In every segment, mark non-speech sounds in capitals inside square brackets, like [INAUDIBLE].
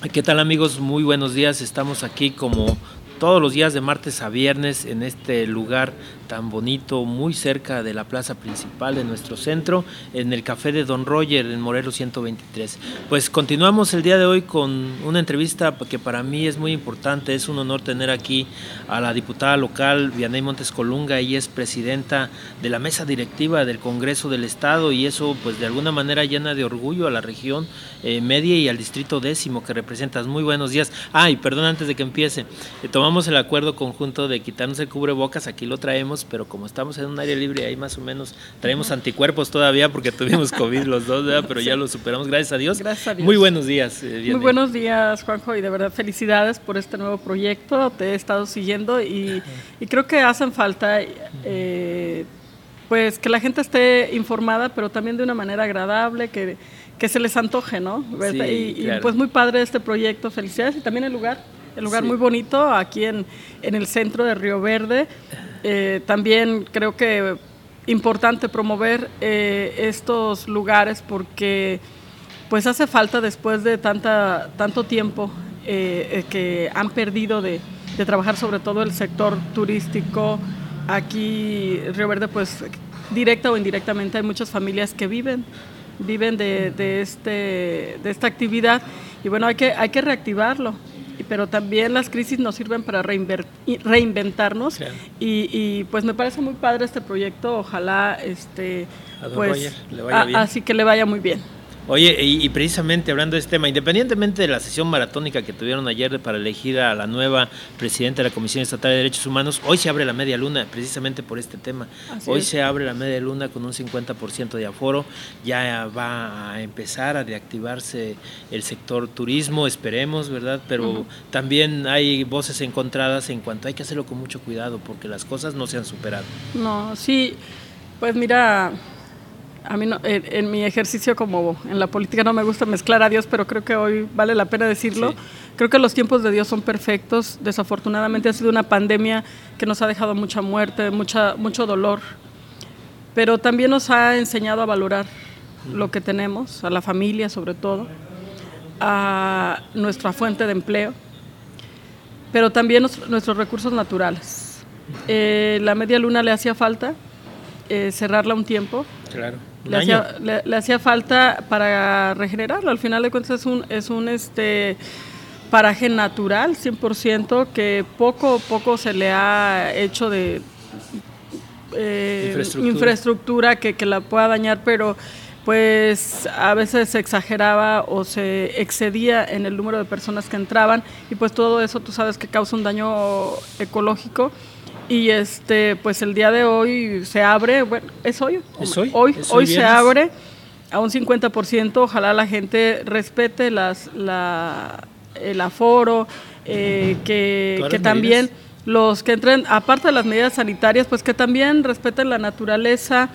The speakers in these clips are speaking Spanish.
¿Qué tal amigos? Muy buenos días. Estamos aquí como todos los días de martes a viernes en este lugar tan bonito, muy cerca de la plaza principal de nuestro centro, en el café de Don Roger, en Morelos 123. Pues continuamos el día de hoy con una entrevista que para mí es muy importante, es un honor tener aquí a la diputada local Vianey Montes Colunga, ella es presidenta de la mesa directiva del Congreso del Estado y eso pues de alguna manera llena de orgullo a la región eh, media y al distrito décimo que representas. Muy buenos días. Ah, perdón antes de que empiece, eh, tomamos el acuerdo conjunto de quitarnos el cubrebocas, aquí lo traemos pero como estamos en un área libre, ahí más o menos traemos anticuerpos todavía porque tuvimos [LAUGHS] COVID los dos, pero ya lo superamos, gracias a Dios. Gracias a Dios. Muy buenos días. Eh, Muy buenos días, Juanjo, y de verdad felicidades por este nuevo proyecto. Te he estado siguiendo y, creo que hacen falta. Eh, pues que la gente esté informada, pero también de una manera agradable, que, que se les antoje, ¿no? y, pues muy padre este proyecto, felicidades y también el lugar, el lugar muy bonito aquí en, en el centro de Río Verde. Eh, también creo que importante promover eh, estos lugares porque pues hace falta después de tanta, tanto tiempo eh, que han perdido de, trabajar sobre todo el sector turístico. Aquí Río Verde pues directa o indirectamente hay muchas familias que viven viven de, de, este, de esta actividad y bueno, hay que, hay que reactivarlo pero también las crisis nos sirven para reinventarnos. Y, pues me parece muy padre este proyecto, ojalá este pues así que le vaya muy bien. Oye, y, precisamente hablando de este tema, independientemente de la sesión maratónica que tuvieron ayer para elegir a la nueva presidenta de la Comisión Estatal de Derechos Humanos, hoy se abre la media luna precisamente por este tema. hoy se abre la media luna con un 50% de aforo, ya va a empezar a reactivarse el sector turismo, esperemos, ¿verdad? Pero también hay voces encontradas en cuanto hay que hacerlo con mucho cuidado porque las cosas no se han superado. No, sí, pues mira, a mí en, mi ejercicio como en la política no me gusta mezclar a Dios, pero creo que hoy vale la pena decirlo. Creo que los tiempos de Dios son perfectos. Desafortunadamente ha sido una pandemia que nos ha dejado mucha muerte, mucha, mucho dolor, pero también nos ha enseñado a valorar lo que tenemos, a la familia sobre todo, a nuestra fuente de empleo, pero también nuestros recursos naturales. Eh, la media luna le hacía falta eh, cerrarla un tiempo. Claro le hacía, falta para regenerarlo. Al final de cuentas es un, es un este, paraje natural, 100%, que poco a poco se le ha hecho de eh, infraestructura, que, que, la pueda dañar, pero pues a veces se exageraba o se excedía en el número de personas que entraban y pues todo eso tú sabes que causa un daño ecológico y este, pues el día de hoy se abre, bueno, es hoy. hoy? Hoy, se abre a un 50%. Ojalá la gente respete las, la, el aforo, eh, que, que también los que entren, aparte de las medidas sanitarias, pues que también respeten la naturaleza.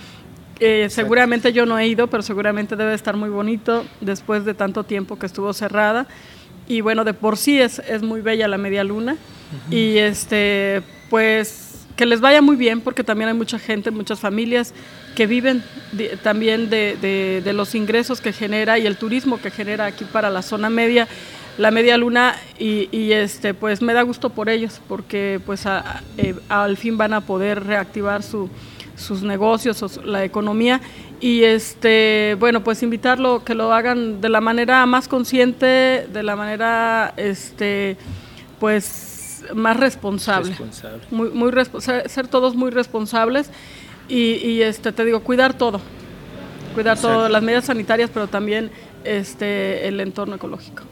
Eh, seguramente yo no he ido, pero seguramente debe estar muy bonito después de tanto tiempo que estuvo cerrada. Y bueno, de por sí es, es muy bella la media luna. Y este, pues que les vaya muy bien, porque también hay mucha gente, muchas familias que viven también de, los ingresos que genera y el turismo que genera aquí para la zona media, la media luna, y, este, pues me da gusto por ellos, porque pues eh, al fin van a poder reactivar sus negocios, la economía, y este, bueno, pues invitarlo que lo hagan de la manera más consciente, de la manera, este, pues más responsable. Muy, muy ser todos muy responsables y, este te digo, cuidar todo. Cuidar todo, las medidas sanitarias, pero también este el entorno ecológico.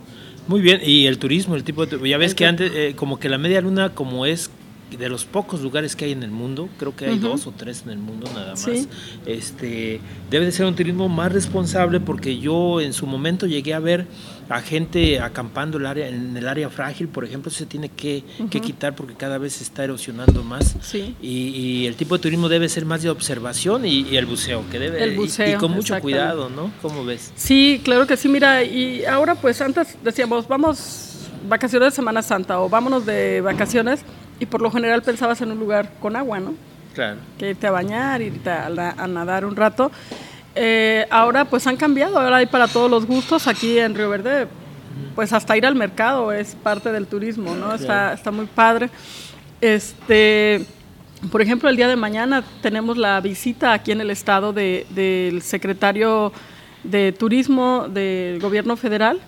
Muy bien, y el turismo, el tipo de, ya ves que antes eh, como que la media luna como es de los pocos lugares que hay en el mundo, creo que hay dos o tres en el mundo nada más, este, debe de ser un turismo más responsable porque yo en su momento llegué a ver a gente acampando el área, en el área frágil, por ejemplo, se tiene que, quitar porque cada vez se está erosionando más. Y, el tipo de turismo debe ser más de observación y, el buceo, que debe el buceo, y, con mucho cuidado, ¿no? ¿Cómo ves? Sí, claro que sí, mira, y ahora pues antes decíamos, vamos vacaciones de Semana Santa o vámonos de vacaciones y por lo general pensabas en un lugar con agua, ¿no? Claro. Que irte a bañar, irte a, a nadar un rato. Eh, ahora pues han cambiado, ahora hay para todos los gustos. Aquí en Río Verde pues hasta ir al mercado es parte del turismo, ¿no? Está, está muy padre. Este, por ejemplo, el día de mañana tenemos la visita aquí en el estado del secretario de Turismo del Gobierno Federal.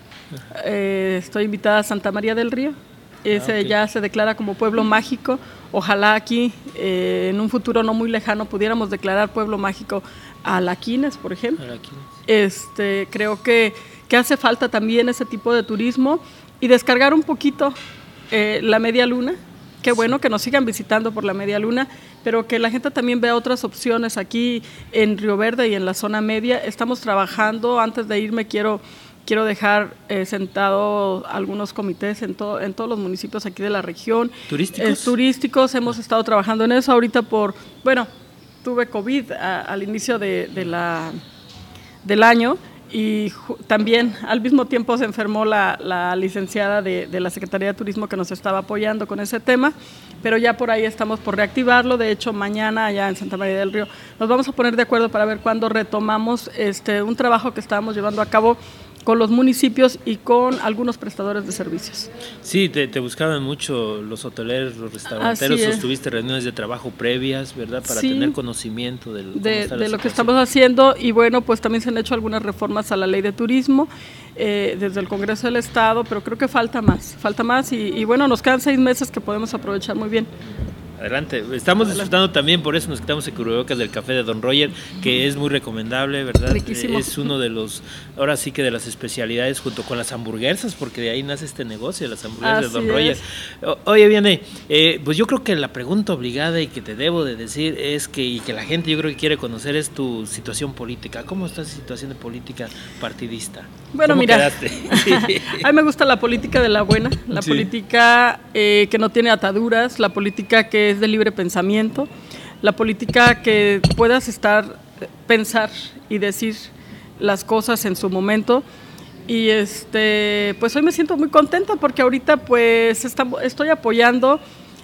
Eh, estoy invitada a Santa María del Río. Ese ah, ya se declara como pueblo mágico. Ojalá aquí, eh, en un futuro no muy lejano, pudiéramos declarar pueblo mágico a Laquines, por ejemplo. Este, creo que, que, hace falta también ese tipo de turismo y descargar un poquito eh, la media luna qué bueno que nos sigan visitando por la media luna, pero que la gente también vea otras opciones aquí en Río Verde y en la zona media. Estamos trabajando, antes de irme quiero quiero dejar eh, sentado algunos comités en, en todos los municipios aquí de la región. ¿Turísticos? Eh, turísticos, hemos estado trabajando en eso ahorita por, bueno, tuve COVID al inicio de, de la, del año y también al mismo tiempo se enfermó la, licenciada de, la Secretaría de Turismo que nos estaba apoyando con ese tema, pero ya por ahí estamos por reactivarlo. De hecho, mañana allá en Santa María del Río nos vamos a poner de acuerdo para ver cuándo retomamos este, un trabajo que estábamos llevando a cabo con los municipios y con algunos prestadores de servicios. Sí, te, buscaban mucho los hoteleros, los restauranteros, tuviste reuniones de trabajo previas, ¿verdad? Para tener conocimiento de, de lo que estamos haciendo y bueno, pues también se han hecho algunas reformas a la ley de turismo eh, desde el Congreso del Estado, pero creo que falta más, falta más y, y bueno, nos quedan seis meses que podemos aprovechar muy bien. Adelante. Estamos disfrutando también, por eso nos quitamos el cubrebocas del café de Don Roger, que es muy recomendable, ¿verdad? Es uno de los, ahora sí que de las especialidades junto con las hamburguesas, porque de ahí nace este negocio, las hamburguesas de Don Roger. oye, viene, eh, pues yo creo que la pregunta obligada y que te debo de decir es que, y que la gente yo creo que quiere conocer es tu situación política. ¿Cómo está esa situación de política partidista? Bueno, mira, [LAUGHS] a mí me gusta la política de la buena, la política eh, que no tiene ataduras, la política que de libre pensamiento, la política que puedas estar, pensar y decir las cosas en su momento. Y este, pues hoy me siento muy contenta porque ahorita pues estoy apoyando.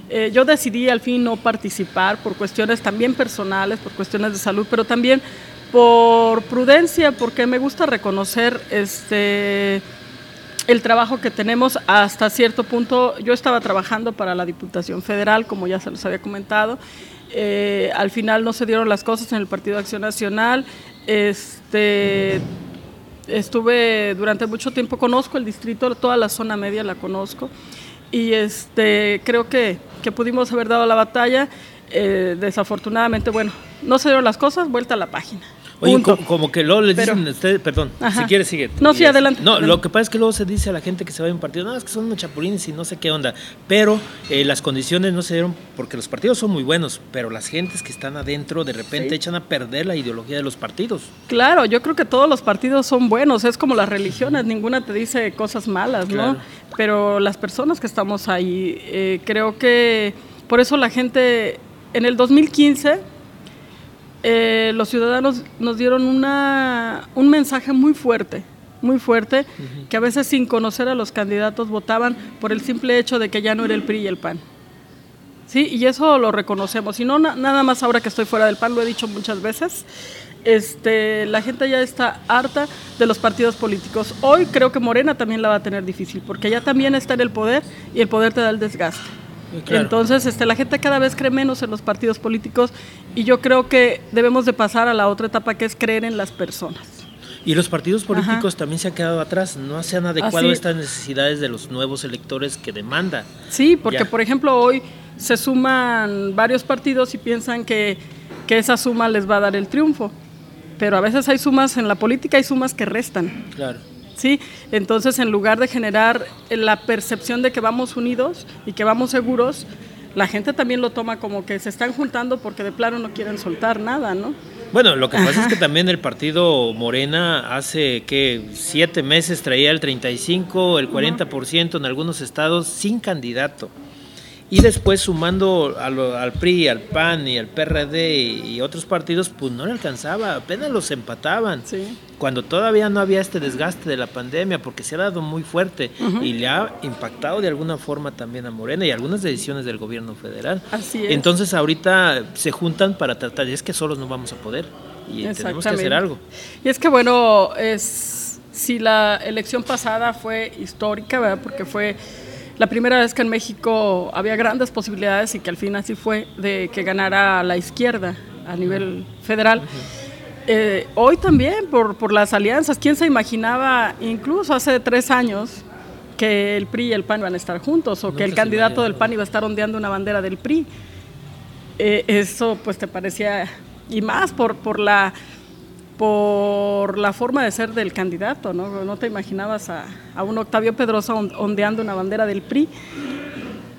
Eh, yo decidí al fin no participar por cuestiones también personales, por cuestiones de salud, pero también por prudencia, porque me gusta reconocer este el trabajo que tenemos hasta cierto punto. Yo estaba trabajando para la Diputación Federal, como ya se los había comentado. Eh, al final no se dieron las cosas en el Partido Acción Nacional. Este, estuve durante mucho tiempo, conozco el distrito, toda la zona media la conozco. Y este, creo que, que pudimos haber dado la batalla. Eh, desafortunadamente, bueno, no se dieron las cosas, vuelta a la página. Oye, como, que luego le dicen a ustedes, perdón, si quieres sigue. No, sí, adelante. No, lo que pasa es que luego se dice a la gente que se va a un partido, no, es que son unos chapulines y no sé qué onda. Pero eh, las condiciones no se dieron, porque los partidos son muy buenos, pero las gentes que están adentro de repente echan a perder la ideología de los partidos. Claro, yo creo que todos los partidos son buenos, es como las religiones, ninguna te dice cosas malas, ¿no? Pero las personas que estamos ahí, eh, creo que por eso la gente, en el 2015 eh, los ciudadanos nos dieron una, un mensaje muy fuerte, muy fuerte, que a veces sin conocer a los candidatos votaban por el simple hecho de que ya no era el PRI y el PAN. Sí, y eso lo reconocemos. Y no nada más ahora que estoy fuera del PAN, lo he dicho muchas veces. Este, la gente ya está harta de los partidos políticos. Hoy creo que Morena también la va a tener difícil, porque ya también está en el poder y el poder te da el desgaste. Entonces, este, la gente cada vez cree menos en los partidos políticos y yo creo que debemos de pasar a la otra etapa que es creer en las personas. Y los partidos políticos también se han quedado atrás, no se han adecuado a estas necesidades de los nuevos electores que demanda. Sí, porque por ejemplo hoy se suman varios partidos y piensan que, que esa suma les va a dar el triunfo, pero a veces hay sumas en la política, hay sumas que restan. Claro. ¿Sí? Entonces, en lugar de generar la percepción de que vamos unidos y que vamos seguros, la gente también lo toma como que se están juntando porque de plano no quieren soltar nada, ¿no? Bueno, lo que pasa es que también el partido Morena hace que siete meses traía el 35, el 40% en algunos estados sin candidato. Y después sumando al PRI, al PAN y al PRD y otros partidos, pues no le alcanzaba, apenas los empataban. Cuando todavía no había este desgaste de la pandemia, porque se ha dado muy fuerte y le ha impactado de alguna forma también a Morena y algunas decisiones del gobierno federal. Así es. Entonces ahorita se juntan para tratar, y es que solos no vamos a poder y tenemos que hacer algo. Y es que bueno, es si la elección pasada fue histórica, ¿verdad? porque fue la primera vez que en México había grandes posibilidades y que al fin así fue de que ganara la izquierda a nivel federal. Eh, hoy también por, por las alianzas, ¿quién se imaginaba incluso hace tres años que el PRI y el PAN iban a estar juntos o que el candidato del PAN iba a estar ondeando una bandera del PRI? Eh, eso pues te parecía, y más por, por la por la forma de ser del candidato, ¿no? No te imaginabas a, un Octavio Pedrosa ondeando una bandera del PRI.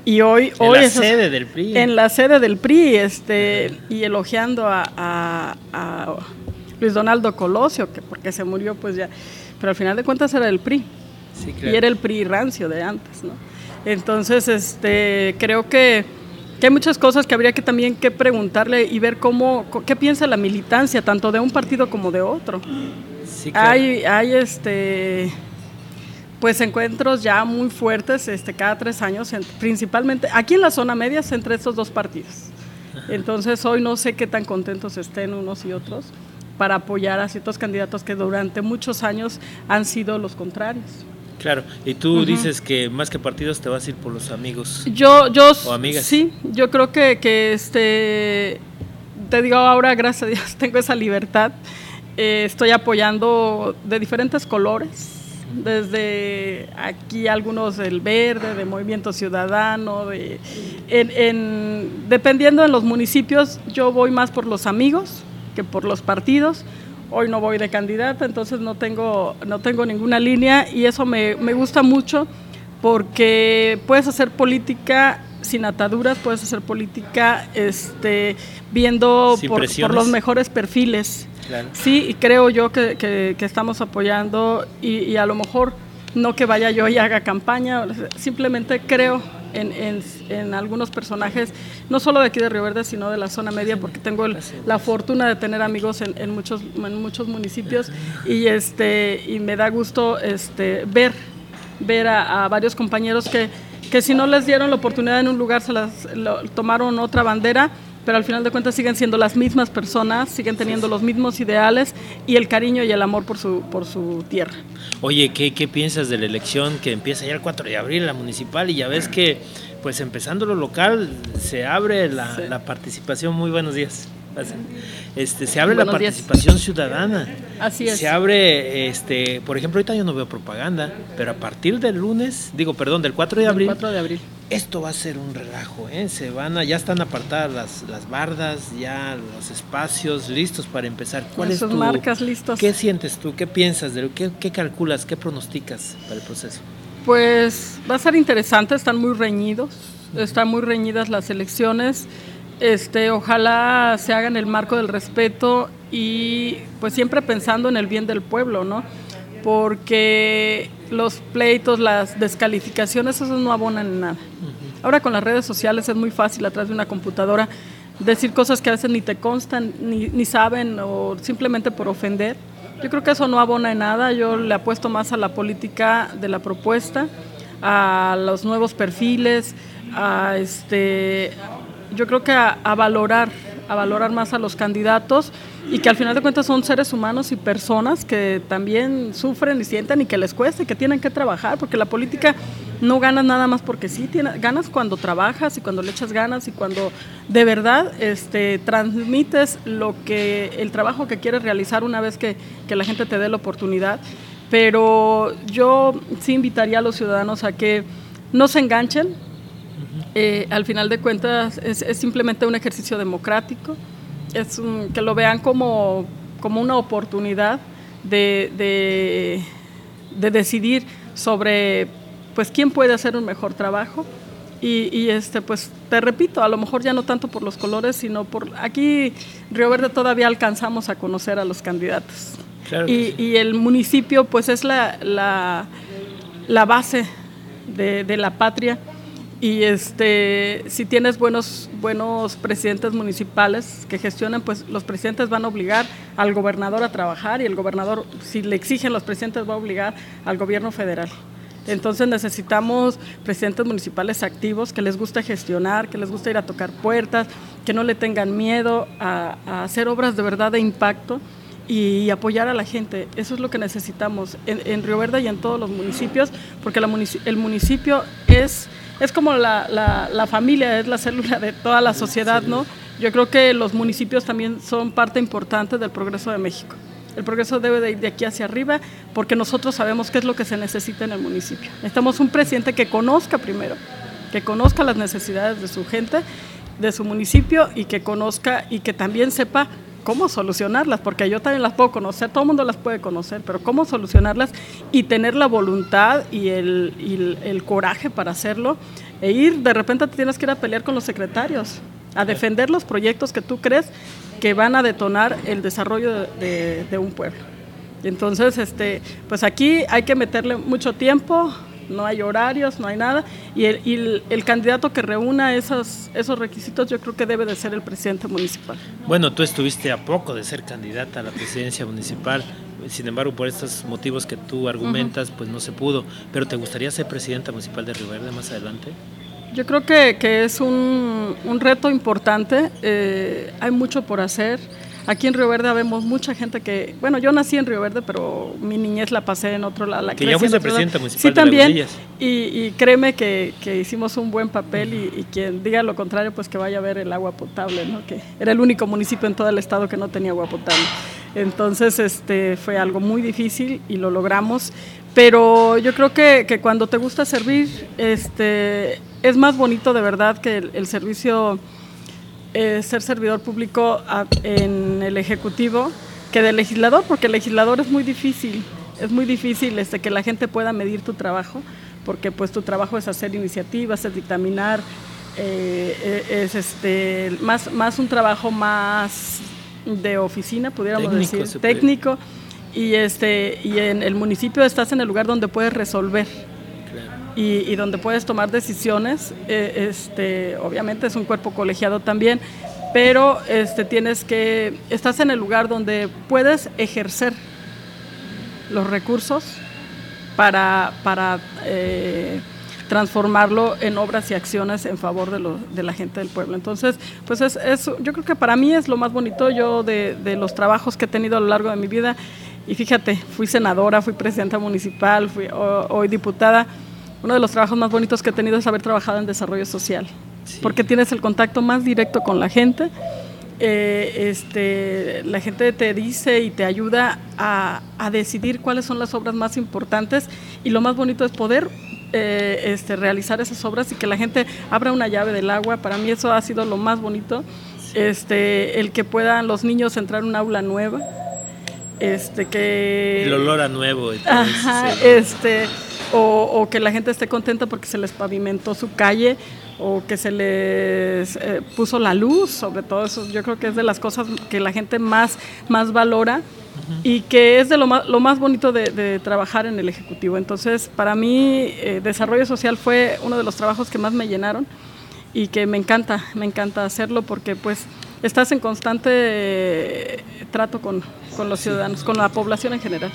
Y hoy, en la sede del PRI. En la sede del PRI, este, y elogiando a, Luis Donaldo Colosio, que porque se murió, pues ya. Pero al final de cuentas era el PRI. Y era el PRI rancio de antes, ¿no? Entonces, este, creo que que hay muchas cosas que habría que también que preguntarle y ver cómo, qué piensa la militancia, tanto de un partido como de otro. Hay, hay este pues encuentros ya muy fuertes este, cada tres años, principalmente aquí en la zona media entre estos dos partidos. Entonces hoy no sé qué tan contentos estén unos y otros para apoyar a ciertos candidatos que durante muchos años han sido los contrarios. Claro, y tú dices que más que partidos te vas a ir por los amigos. Yo, yo, o amigas. Sí, yo creo que, que este, te digo ahora, gracias a Dios, [LAUGHS] tengo esa libertad. Eh, estoy apoyando de diferentes colores, desde aquí algunos del verde, de Movimiento Ciudadano, de, en, dependiendo de los municipios, yo voy más por los amigos que por los partidos hoy no voy de candidata, entonces no tengo, no tengo ninguna línea y eso me, gusta mucho porque puedes hacer política sin ataduras, puedes hacer política este, viendo por, los mejores perfiles. Sí, y creo yo que, estamos apoyando y, a lo mejor no que vaya yo y haga campaña, simplemente creo en, algunos personajes, no solo de aquí de Río Verde, sino de la zona media, porque tengo la fortuna de tener amigos en, muchos, en muchos municipios. Y, este, y me da gusto este, ver, ver a, varios compañeros que, que si no les dieron la oportunidad en un lugar, se las tomaron otra bandera pero al final de cuentas siguen siendo las mismas personas, siguen teniendo los mismos ideales y el cariño y el amor por su, por su tierra. Oye, ¿qué, ¿qué piensas de la elección que empieza ya el 4 de abril, la municipal, y ya ves que, pues empezando lo local, se abre la, la participación? Muy buenos días. Este, se abre la participación ciudadana. Así es. Se abre, este, por ejemplo, ahorita yo no veo propaganda, pero a partir del lunes, digo, perdón, del 4 de abril. 4 de abril. Esto va a ser un relajo, ¿eh? Se van a, ya están apartadas las, las bardas, ya los espacios listos para empezar. ¿Cuál es tu, marcas listos. ¿Qué sientes tú? ¿Qué piensas de qué, qué calculas? ¿Qué pronosticas para el proceso? Pues va a ser interesante, están muy reñidos, están muy reñidas las elecciones. Este, ojalá se haga en el marco del respeto y pues siempre pensando en el bien del pueblo, ¿no? Porque los pleitos, las descalificaciones, eso no abonan en nada. Ahora con las redes sociales es muy fácil atrás de una computadora decir cosas que a veces ni te constan, ni, ni saben o simplemente por ofender. Yo creo que eso no abona en nada, yo le apuesto más a la política de la propuesta, a los nuevos perfiles, a este yo creo que a, valorar, a valorar más a los candidatos y que al final de cuentas son seres humanos y personas que también sufren y sienten y que les cuesta y que tienen que trabajar, porque la política no ganas nada más porque sí, ganas cuando trabajas y cuando le echas ganas y cuando de verdad este, transmites lo que, el trabajo que quieres realizar una vez que, que la gente te dé la oportunidad. Pero yo sí invitaría a los ciudadanos a que no se enganchen, eh, al final de cuentas es, simplemente un ejercicio democrático, es que lo vean como, como una oportunidad de, de, decidir sobre pues quién puede hacer un mejor trabajo. Y, este pues te repito a lo mejor ya no tanto por los colores sino por aquí Río Verde todavía alcanzamos a conocer a los candidatos. Y, y, el municipio pues es la, la, la base de, de la patria y este, si tienes buenos, buenos presidentes municipales que gestionan, pues los presidentes van a obligar al gobernador a trabajar y el gobernador, si le exigen los presidentes, va a obligar al gobierno federal. Entonces necesitamos presidentes municipales activos que les guste gestionar, que les guste ir a tocar puertas, que no le tengan miedo a, a hacer obras de verdad de impacto y apoyar a la gente. Eso es lo que necesitamos en, Río Verde y en todos los municipios, porque el municipio es, es como la, la, familia, es la célula de toda la sociedad, ¿no? Yo creo que los municipios también son parte importante del progreso de México. El progreso debe de ir de aquí hacia arriba porque nosotros sabemos qué es lo que se necesita en el municipio. Necesitamos un presidente que conozca primero, que conozca las necesidades de su gente, de su municipio y que conozca y que también sepa cómo solucionarlas, porque yo también las puedo conocer, todo el mundo las puede conocer, pero cómo solucionarlas y tener la voluntad y el, el, coraje para hacerlo e ir, de repente te tienes que ir a pelear con los secretarios, a defender los proyectos que tú crees que van a detonar el desarrollo de, de un pueblo. Entonces, este, pues aquí hay que meterle mucho tiempo, no hay horarios, no hay nada, y el, el, candidato que reúna esos, esos requisitos yo creo que debe de ser el presidente municipal. Bueno, tú estuviste a poco de ser candidata a la presidencia municipal, sin embargo, por estos motivos que tú argumentas, pues no se pudo, pero ¿te gustaría ser presidenta municipal de Río Verde más adelante? Yo creo que, que es un, un, reto importante, eh, hay mucho por hacer. Aquí en Río Verde vemos mucha gente que, bueno, yo nací en Río Verde, pero mi niñez la pasé en otro lado. que ya fuiste presidenta municipal sí, también, y, y, créeme que, que, hicimos un buen papel y, quien diga lo contrario, pues que vaya a ver el agua potable, ¿no? Que era el único municipio en todo el estado que no tenía agua potable. Entonces, este, fue algo muy difícil y lo logramos. Pero yo creo que, que cuando te gusta servir, este, es más bonito de verdad que el servicio eh, ser servidor público en el Ejecutivo que del legislador, porque el legislador es muy difícil, es muy difícil este, que la gente pueda medir tu trabajo, porque pues tu trabajo es hacer iniciativas, es dictaminar, eh, eh, es este, más, más un trabajo más de oficina, pudiéramos decir, técnico, y, este, y en el municipio estás en el lugar donde puedes resolver y, donde puedes tomar decisiones. Eh, este, obviamente es un cuerpo colegiado también, pero este, tienes que, estás en el lugar donde puedes ejercer los recursos para, para eh, transformarlo en obras y acciones en favor de, lo, de, la gente del pueblo. Entonces, pues es, es, yo creo que para mí es lo más bonito yo de, de, los trabajos que he tenido a lo largo de mi vida. Y fíjate, fui senadora, fui presidenta municipal, fui hoy diputada uno de los trabajos más bonitos que he tenido es haber trabajado en desarrollo social, porque tienes el contacto más directo con la gente. Eh, este, la gente te dice y te ayuda a, decidir cuáles son las obras más importantes y lo más bonito es poder eh, este, realizar esas obras y que la gente abra una llave del agua. Para mí eso ha sido lo más bonito. Este, el que puedan los niños entrar en un aula nueva. Este, que... El olor a nuevo. Ajá, este o, que la gente esté contenta porque se les pavimentó su calle o que se les eh, puso la luz, sobre todo eso yo creo que es de las cosas que la gente más, más valora y que es de lo más, lo más bonito de, trabajar en el Ejecutivo. Entonces, para mí, eh, desarrollo social fue uno de los trabajos que más me llenaron y que me encanta, me encanta hacerlo porque pues estás en constante eh, trato con, con los ciudadanos, con la población en general.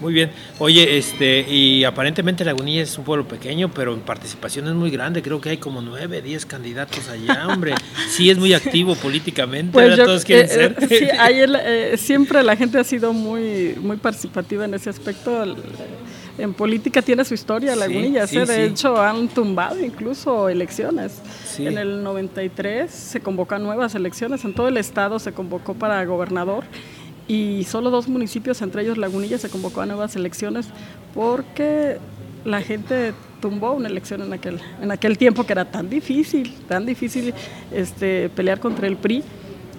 Muy bien. Oye, este, y aparentemente Lagunilla es un pueblo pequeño, pero en participación es muy grande. Creo que hay como nueve, diez candidatos allá, hombre. Sí es muy activo políticamente, pues todos quieren eh, ser. Eh, sí, eh, siempre la gente ha sido muy, muy participativa en ese aspecto. En política tiene su historia Lagunilla, de hecho han tumbado incluso elecciones. En el 93 se convocan nuevas elecciones, en todo el estado se convocó para gobernador y solo dos municipios, entre ellos Lagunilla, se convocó a nuevas elecciones porque la gente tumbó una elección en aquel, en aquel tiempo que era tan difícil, tan difícil este, pelear contra el PRI.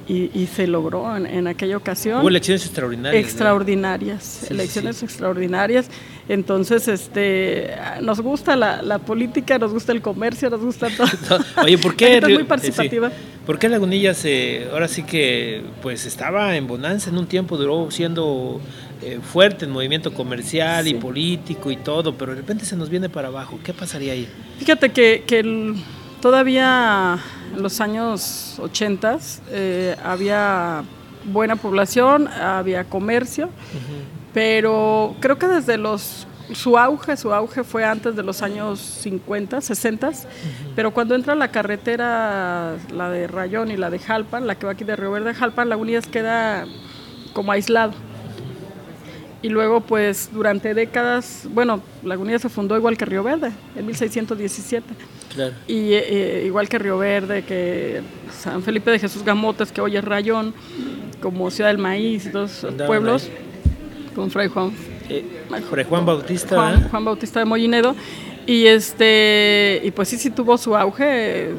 Y, se logró en, aquella ocasión. Hubo elecciones extraordinarias. Extraordinarias, elecciones extraordinarias. Entonces, este, nos gusta la, política, nos gusta el comercio, nos gusta todo. [LAUGHS] Oye, ¿por qué? es muy participativa. ¿Por qué Lagunilla se, ahora sí que, pues estaba en bonanza en un tiempo, duró siendo eh, fuerte en movimiento comercial y político y todo, pero de repente se nos viene para abajo. ¿Qué pasaría ahí? Fíjate que, que todavía en los años 80 eh, había buena población, había comercio, pero creo que desde los su auge, su auge fue antes de los años 50, 60, pero cuando entra la carretera, la de Rayón y la de Jalpan, la que va aquí de Río Verde a Jalpan, Unidas queda como aislado. y luego pues durante décadas, bueno, Lagunilla se fundó igual que Río Verde, en 1617. Claro. Y eh, igual que Río Verde, que San Felipe de Jesús Gamotes, que hoy es Rayón, como Ciudad del Maíz, dos pueblos, con Fray Juan. Eh, Fray Juan Bautista. Juan, Juan Bautista de Mollinedo. Y este y pues sí, sí tuvo su auge.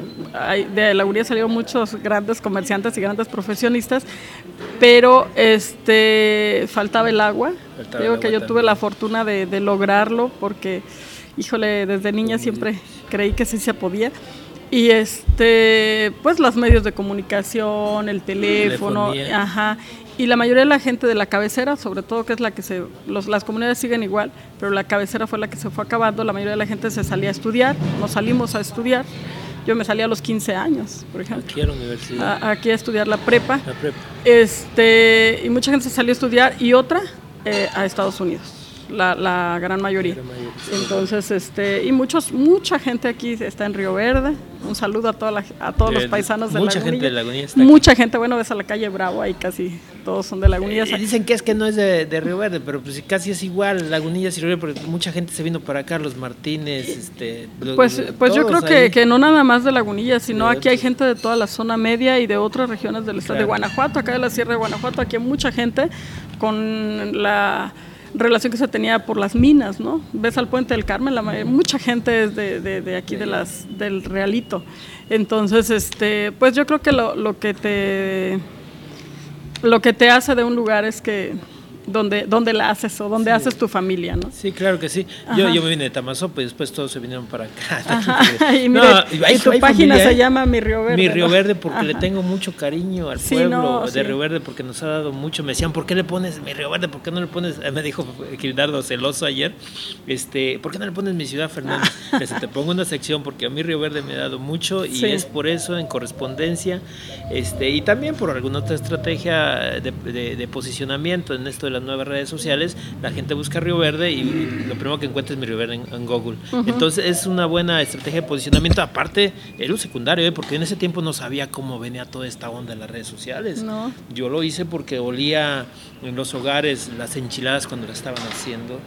De Lagunilla salieron muchos grandes comerciantes y grandes profesionistas, pero este faltaba el agua. Digo que yo tuve la fortuna de, lograrlo porque, híjole, desde niña siempre creí que sí se podía. Y este, pues los medios de comunicación, el teléfono, ajá, y la mayoría de la gente de la cabecera, sobre todo que es la que se, los, las comunidades siguen igual, pero la cabecera fue la que se fue acabando, la mayoría de la gente se salía a estudiar, nos salimos a estudiar. Yo me salí a los 15 años, por ejemplo. Aquí a la universidad. aquí a estudiar la prepa. La prepa. Este, y mucha gente se salió a estudiar y otra eh, a Estados Unidos la, la gran mayoría. Entonces, este, y muchos, mucha gente aquí está en Río Verde. Un saludo a, toda a todos los paisanos de mucha Lagunilla. Gente de Lagunilla mucha gente, bueno, ves a la calle Bravo, ahí casi todos son de Lagunilla. Eh, dicen que es que no es de, Río Verde, pero pues casi es igual, Lagunillas y Río Verde, porque mucha gente se vino para acá, los Martínez, este... pues pues yo creo que, que, no nada más de Lagunilla, sino aquí hay gente de toda la zona media y de otras regiones del estado de Guanajuato, acá de la Sierra de Guanajuato, aquí hay mucha gente con la relación que se tenía por las minas, ¿no? Ves al puente del Carmen, la, mucha gente es de, de, aquí de las, del Realito. Entonces, este, pues yo creo que lo, lo que te lo que te hace de un lugar es que donde, donde la haces o donde haces tu familia, ¿no? Sí, claro que sí. Yo, yo me vine de Tamazopo y después todos se vinieron para acá. [LAUGHS] y, tu página se ¿eh? llama Mi Río Verde. Mi Río Verde porque le tengo mucho cariño al pueblo de Río Verde porque nos ha dado mucho. Me decían, ¿por qué le pones Mi Río Verde? ¿Por qué no le pones? [LAUGHS] Me dijo Gildardo Celoso ayer, este, ¿por qué no le pones Mi Ciudad Fernanda? [LAUGHS] te pongo una sección porque a mi Río Verde me ha dado mucho y es por eso en correspondencia este, y también por alguna otra estrategia de, de posicionamiento en esto de la las nuevas redes sociales, la gente busca Río Verde y lo primero que encuentra es mi Río Verde en, Google. Entonces es una buena estrategia de posicionamiento. Aparte, era un secundario, ¿eh? porque en ese tiempo no sabía cómo venía toda esta onda de las redes sociales. Yo lo hice porque olía en los hogares las enchiladas cuando las estaban haciendo,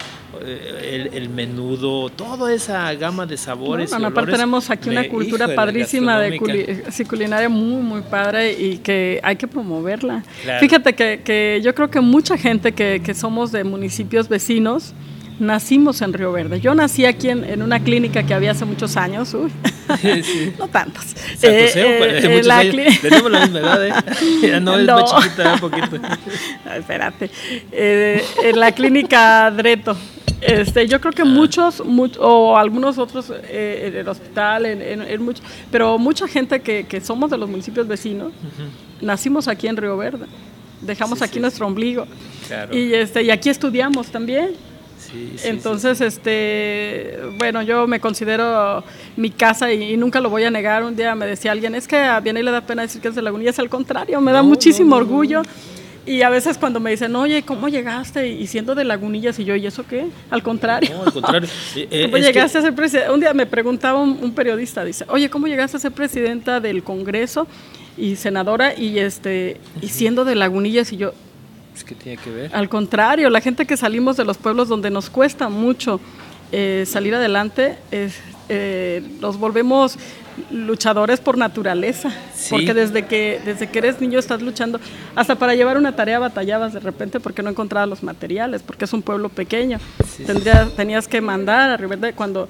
eh, el, menudo, toda esa gama de sabores. No, aparte tenemos aquí una cultura padrísima de culinaria muy, muy padre y que hay que promoverla. Fíjate que, que yo creo que mucha gente que que, somos de municipios vecinos, nacimos en Río Verde. Yo nací aquí en, una clínica que había hace muchos años, [LAUGHS] no tantos. Eh, eh, la Tenemos la misma edad, ¿eh? [LAUGHS] no, es más chiquita, un poquito. [LAUGHS] espérate. Eh, en la clínica Dreto. Este, yo creo que ah. muchos, o algunos otros en el hospital, en, mucho, pero mucha gente que, que, somos de los municipios vecinos, nacimos aquí en Río Verde dejamos aquí nuestro ombligo. Y, este, y aquí estudiamos también. Entonces, este, bueno, yo me considero mi casa y, nunca lo voy a negar. Un día me decía alguien, es que a Vianney le da pena decir que es de Lagunilla, es al contrario, me da muchísimo orgullo. Y a veces cuando me dicen, oye, ¿cómo llegaste? Y siendo de Lagunillas, y yo, ¿y eso qué? Al contrario. No, al contrario. [LAUGHS] Eh, ¿Cómo llegaste a ser presidenta? Un día me preguntaba un, periodista, dice, oye, ¿cómo llegaste a ser presidenta del Congreso? Y senadora y este y siendo de Lagunillas y yo es que tiene que ver al contrario la gente que salimos de los pueblos donde nos cuesta mucho eh, salir adelante eh, nos volvemos luchadores por naturaleza porque desde que desde que eres niño estás luchando hasta para llevar una tarea batallabas de repente porque no encontrabas los materiales porque es un pueblo pequeño. Tenías que mandar a cuando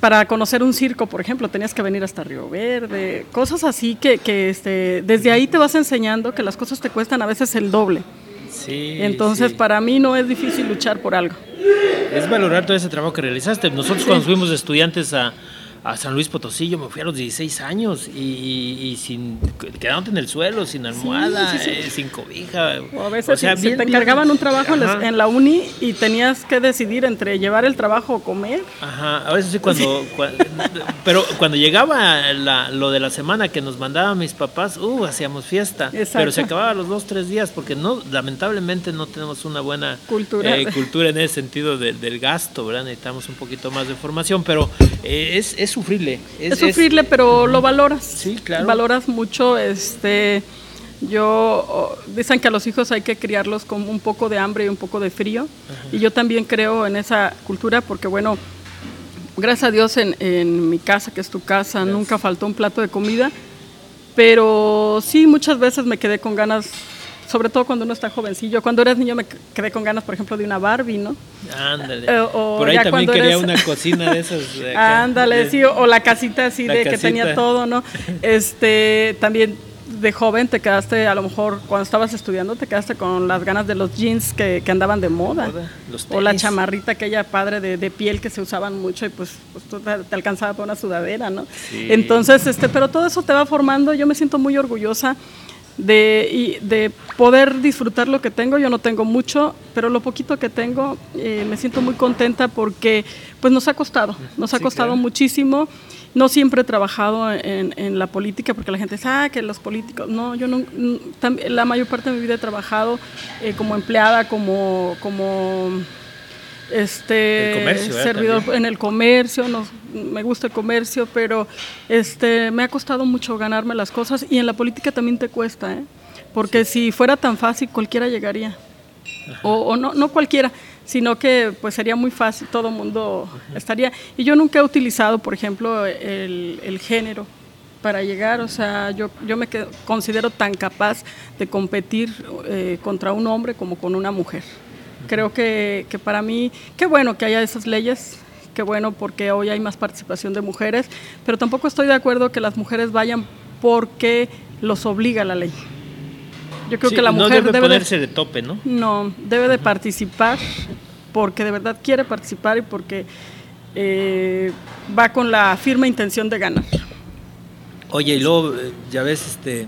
para conocer un circo, por ejemplo, tenías que venir hasta Río Verde, cosas así que, que este, desde ahí te vas enseñando que las cosas te cuestan a veces el doble. Sí, Entonces, para mí no es difícil luchar por algo. Es valorar todo ese trabajo que realizaste. Nosotros cuando fuimos estudiantes a, a San Luis Potosí, yo me fui a los 16 años y, sin quedándote en el suelo, sin almohada, eh, sin cobija. O a veces te encargaban un trabajo en la uni y tenías que decidir entre llevar el trabajo o comer. Ajá, a veces sí cuando, [LAUGHS] pero cuando llegaba lo de la semana que nos mandaban mis papás, uh, hacíamos fiesta, pero se acababa los dos, tres días porque no, lamentablemente no tenemos una buena cultura, eh, cultura en ese sentido del gasto, ¿verdad? Necesitamos un poquito más de formación, pero eh, es, es sufrirle. Es, sufrirle, pero lo valoras. Sí, claro. Valoras mucho, este Yo, dicen que a los hijos hay que criarlos con un poco de hambre y un poco de frío. Y yo también creo en esa cultura porque, bueno, gracias a Dios en, mi casa, que es tu casa, nunca faltó un plato de comida. Pero sí, muchas veces me quedé con ganas sobre todo cuando uno está jovencillo. Cuando eres niño me quedé con ganas, por ejemplo, de una Barbie, ¿no? Ándale. Eh, por ahí también quería una cocina de esas. [LAUGHS] Ándale, sí, o, la casita así de que tenía todo, ¿no? [LAUGHS] Este, también de joven te quedaste, a lo mejor cuando estabas estudiando, te quedaste con las ganas de los jeans que, que andaban de moda. o la chamarrita aquella padre de, de, piel que se usaban mucho y pues, pues te, alcanzaba para una sudadera, ¿no? Entonces, este, pero todo eso te va formando. Yo me siento muy orgullosa de, de poder disfrutar lo que tengo. Yo no tengo mucho, pero lo poquito que tengo eh, me siento muy contenta porque pues nos ha costado, nos ha costado muchísimo. No siempre he trabajado en, en, la política porque la gente dice, ah, que los políticos. No, yo no, la mayor parte de mi vida he trabajado eh, como empleada, como, como este servidor en el comercio, no, me gusta el comercio, pero este me ha costado mucho ganarme las cosas y en la política también te cuesta, ¿eh? porque si fuera tan fácil cualquiera llegaría. O, no, no cualquiera, sino que pues sería muy fácil, todo el mundo estaría. Y yo nunca he utilizado, por ejemplo, el, género para llegar, o sea, yo, yo me considero tan capaz de competir eh, contra un hombre como con una mujer. Creo que, que para mí, qué bueno que haya esas leyes, qué bueno porque hoy hay más participación de mujeres, pero tampoco estoy de acuerdo que las mujeres vayan porque los obliga la ley. Yo creo que la mujer no debe, ponerse de, tope, ¿no? No, debe de participar porque de verdad quiere participar y porque eh, va con la firme intención de ganar. Oye, y luego eh, ya ves, este,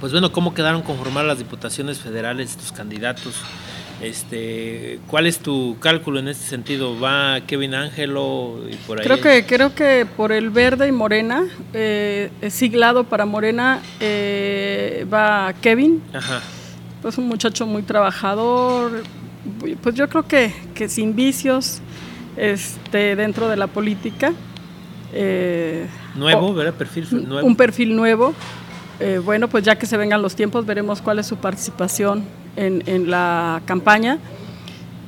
pues bueno, cómo quedaron conformadas las diputaciones federales, tus candidatos. Este, ¿Cuál es tu cálculo en este sentido? ¿Va Kevin Ángelo y por ahí? Creo que, creo que por el verde y Morena, eh, siglado para Morena, eh, va Kevin. Ajá. Pues un muchacho muy trabajador. Pues yo creo que, que sin vicios este, dentro de la política. Eh, nuevo, ¿verdad? Perfil nuevo. Un perfil nuevo. Bueno, pues ya que se vengan los tiempos, veremos cuál es su participación en, la campaña,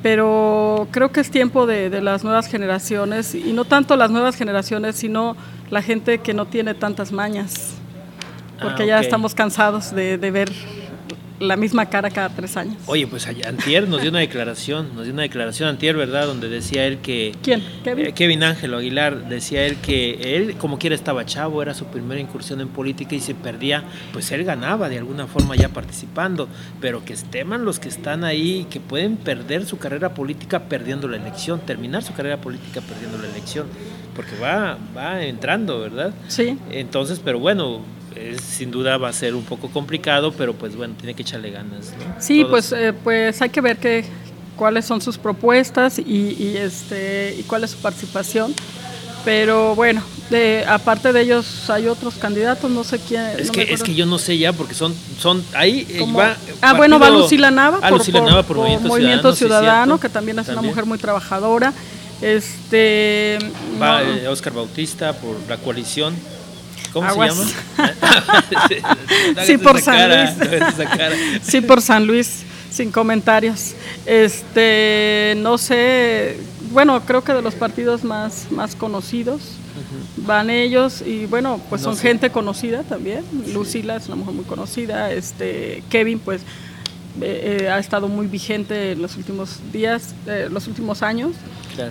pero creo que es tiempo de, las nuevas generaciones, y no tanto las nuevas generaciones, sino la gente que no tiene tantas mañas, porque ah, ya estamos cansados de, de ver la misma cara cada tres años. Oye, pues Antier nos dio una declaración, nos dio una declaración Antier, ¿verdad? Donde decía él que... ¿Quién? Kevin. Eh, Kevin Ángelo Aguilar, decía él que él como quiera estaba chavo, era su primera incursión en política y se perdía, pues él ganaba de alguna forma ya participando, pero que teman los que están ahí, que pueden perder su carrera política perdiendo la elección, terminar su carrera política perdiendo la elección, porque va, va entrando, ¿verdad? Sí. Entonces, pero bueno, sin duda va a ser un poco complicado, pero pues bueno, tiene que echarle ganas. Sí, pues, eh, pues hay que ver que, cuáles son sus propuestas y, este, y cuál es su participación. Pero bueno, de, aparte de ellos hay otros candidatos, no sé quién. Es, que, es que yo no sé ya, porque son, son ahí eh, va, Ah, bueno, va Lucila Nava, ah, por, Movimiento, Ciudadano, que también es una mujer muy trabajadora. Este va Oscar eh, Bautista por la coalición. ¿Cómo se llama? [LAUGHS] [LAUGHS] sí, por San Luis. [LAUGHS] sí, por San Luis, sin comentarios. Este, no sé, bueno, creo que de los partidos más, más conocidos van ellos y bueno, pues son gente conocida también. Lucila es una mujer muy conocida, este, Kevin pues eh, eh, ha estado muy vigente en los últimos días, eh, los últimos años.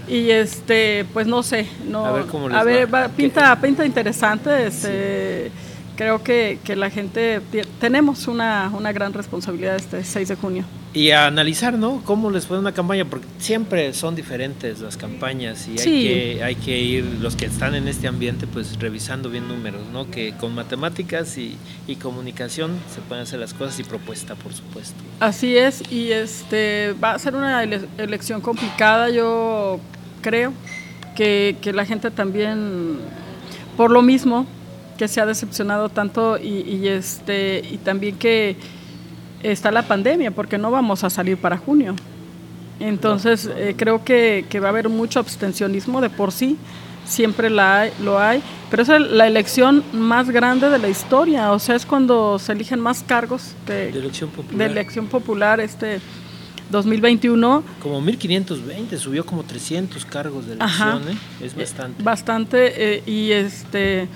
Y este, pues no sé, no, a ver, cómo les a ver pinta, pinta interesante. Este, Creo que, que, la gente tenemos una, una, gran responsabilidad este 6 de junio. Y a analizar, ¿no? Cómo les fue una campaña, porque siempre son diferentes las campañas y hay, que, hay que ir, los que están en este ambiente, pues revisando bien números, ¿no? Que con matemáticas y, y comunicación se pueden hacer las cosas y propuesta, por supuesto. Así es, y este va a ser una elección complicada, yo creo que, que la gente también, por lo mismo, que se ha decepcionado tanto y, este, y también que está la pandemia, porque no vamos a salir para junio. Entonces, eh, creo que, va a haber mucho abstencionismo de por sí. siempre la hay, lo hay, pero es la elección más grande de la historia, o sea, es cuando se eligen más cargos de, elección popular. de elección popular este 2021. Como 1520, subió como 300 cargos de elección, ¿eh? es eh, bastante. Bastante, eh, y este,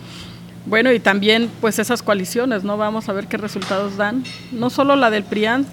bueno, y también pues esas coaliciones, ¿no? Vamos a ver qué resultados dan, no solo la del PRIAN,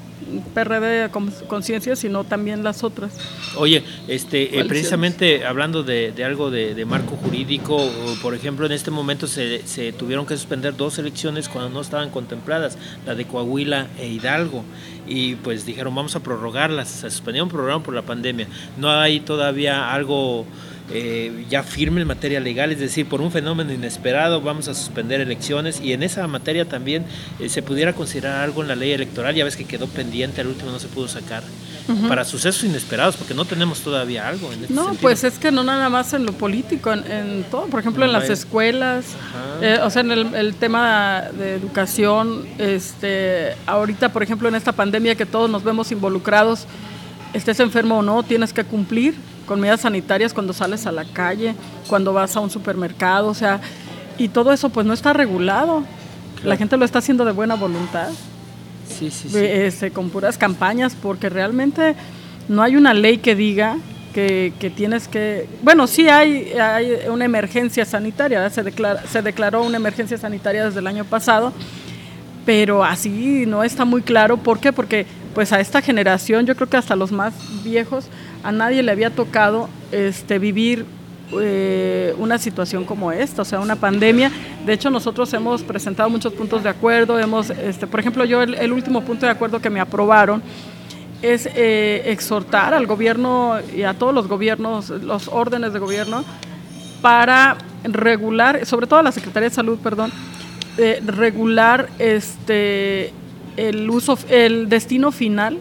PRD Conciencia, sino también las otras. Oye, este, eh, precisamente hablando de, algo de, marco jurídico, por ejemplo, en este momento se, se, tuvieron que suspender dos elecciones cuando no estaban contempladas, la de Coahuila e Hidalgo, y pues dijeron vamos a prorrogarlas, se suspendieron programa por la pandemia. No hay todavía algo eh, ya firme en materia legal, es decir, por un fenómeno inesperado vamos a suspender elecciones y en esa materia también eh, se pudiera considerar algo en la ley electoral, ya ves que quedó pendiente, al último no se pudo sacar, para sucesos inesperados, porque no tenemos todavía algo en este No, pues es que no nada más en lo político, en, todo, por ejemplo en las escuelas, eh, o sea, en el, el, tema de educación, este, ahorita por ejemplo en esta pandemia que todos nos vemos involucrados, estés enfermo o no, tienes que cumplir con medidas sanitarias cuando sales a la calle, cuando vas a un supermercado, o sea, y todo eso pues no está regulado. La gente lo está haciendo de buena voluntad. Sí, sí, sí. Este, con puras campañas, porque realmente no hay una ley que diga que, tienes que... Bueno, sí hay, hay una emergencia sanitaria, se, declara, se declaró una emergencia sanitaria desde el año pasado, pero así no está muy claro. ¿Por qué? Porque pues a esta generación, yo creo que hasta los más viejos, a nadie le había tocado este, vivir eh, una situación como esta, o sea, una pandemia. De hecho, nosotros hemos presentado muchos puntos de acuerdo. Hemos, este, por ejemplo, yo el, último punto de acuerdo que me aprobaron es eh, exhortar al gobierno y a todos los gobiernos, los órdenes de gobierno, para regular, sobre todo a la Secretaría de Salud, perdón, eh, regular este el uso, el destino final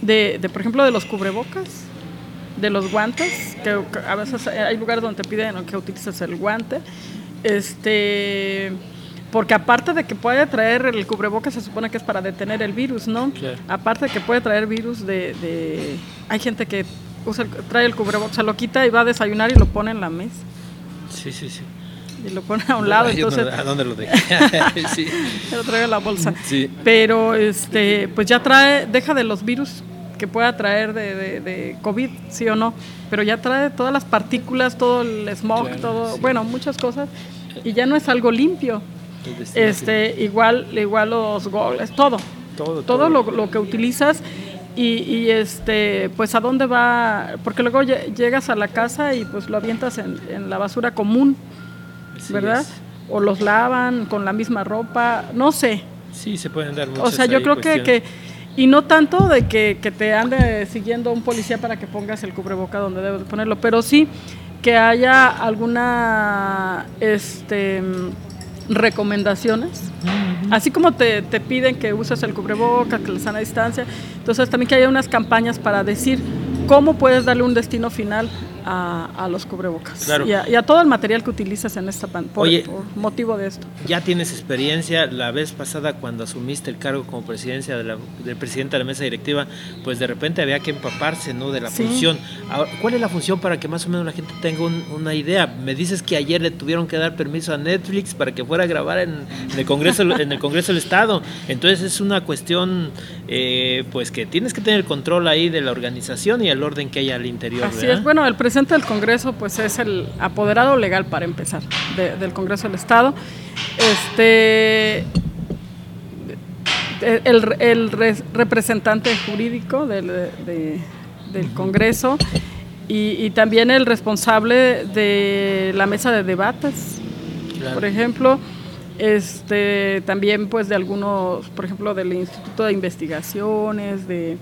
de, por ejemplo, de los cubrebocas, de los guantes, que a veces hay lugares donde te piden que utilices el guante, este porque aparte de que puede traer el cubrebocas se supone que es para detener el virus, ¿no? Aparte de que puede traer virus de, hay gente que usa trae el cubrebocas, se lo quita y va a desayunar y lo pone en la mesa. Sí, sí, sí y lo pone a un lado. entonces, ¿A dónde lo dejé? [LAUGHS] sí. lo traigo en la bolsa. Sí. Pero este, pues ya trae, deja de los virus que pueda traer de, de, COVID, sí o no, pero ya trae todas las partículas, todo el smog, todo, bueno, muchas cosas, y ya no es algo limpio. Este, igual, igual los goles, todo, todo, todo, Lo, lo, que utilizas y, y, este, pues a dónde va, porque luego llegas a la casa y pues lo avientas en, en la basura común. ¿verdad? O los lavan con la misma ropa, no sé. Sí, se pueden dar muchas O sea, yo creo que, que, y no tanto de que, que, te ande siguiendo un policía para que pongas el cubreboca donde debes ponerlo, pero sí que haya alguna este recomendaciones, así como te, te, piden que uses el cubreboca, que la sana distancia, entonces también que haya unas campañas para decir cómo puedes darle un destino final a, los cubrebocas y, a, todo el material que utilizas en esta por, por motivo de esto. Ya tienes experiencia, la vez pasada cuando asumiste el cargo como presidencia de la, del presidente de la mesa directiva, pues de repente había que empaparse ¿no? de la función. ¿Cuál es la función para que más o menos la gente tenga una idea? Me dices que ayer le tuvieron que dar permiso a Netflix para que fuera a grabar en, el Congreso [LAUGHS] en el Congreso del Estado. Entonces es una cuestión eh, pues que tienes que tener control ahí de la organización y el orden que hay al interior. Así es, bueno, el presidente presidente del Congreso pues es el apoderado legal para empezar del Congreso del Estado. Este el, representante jurídico del, del Congreso y, también el responsable de la mesa de debates, por ejemplo, este también pues de algunos, por ejemplo, del Instituto de Investigaciones, de,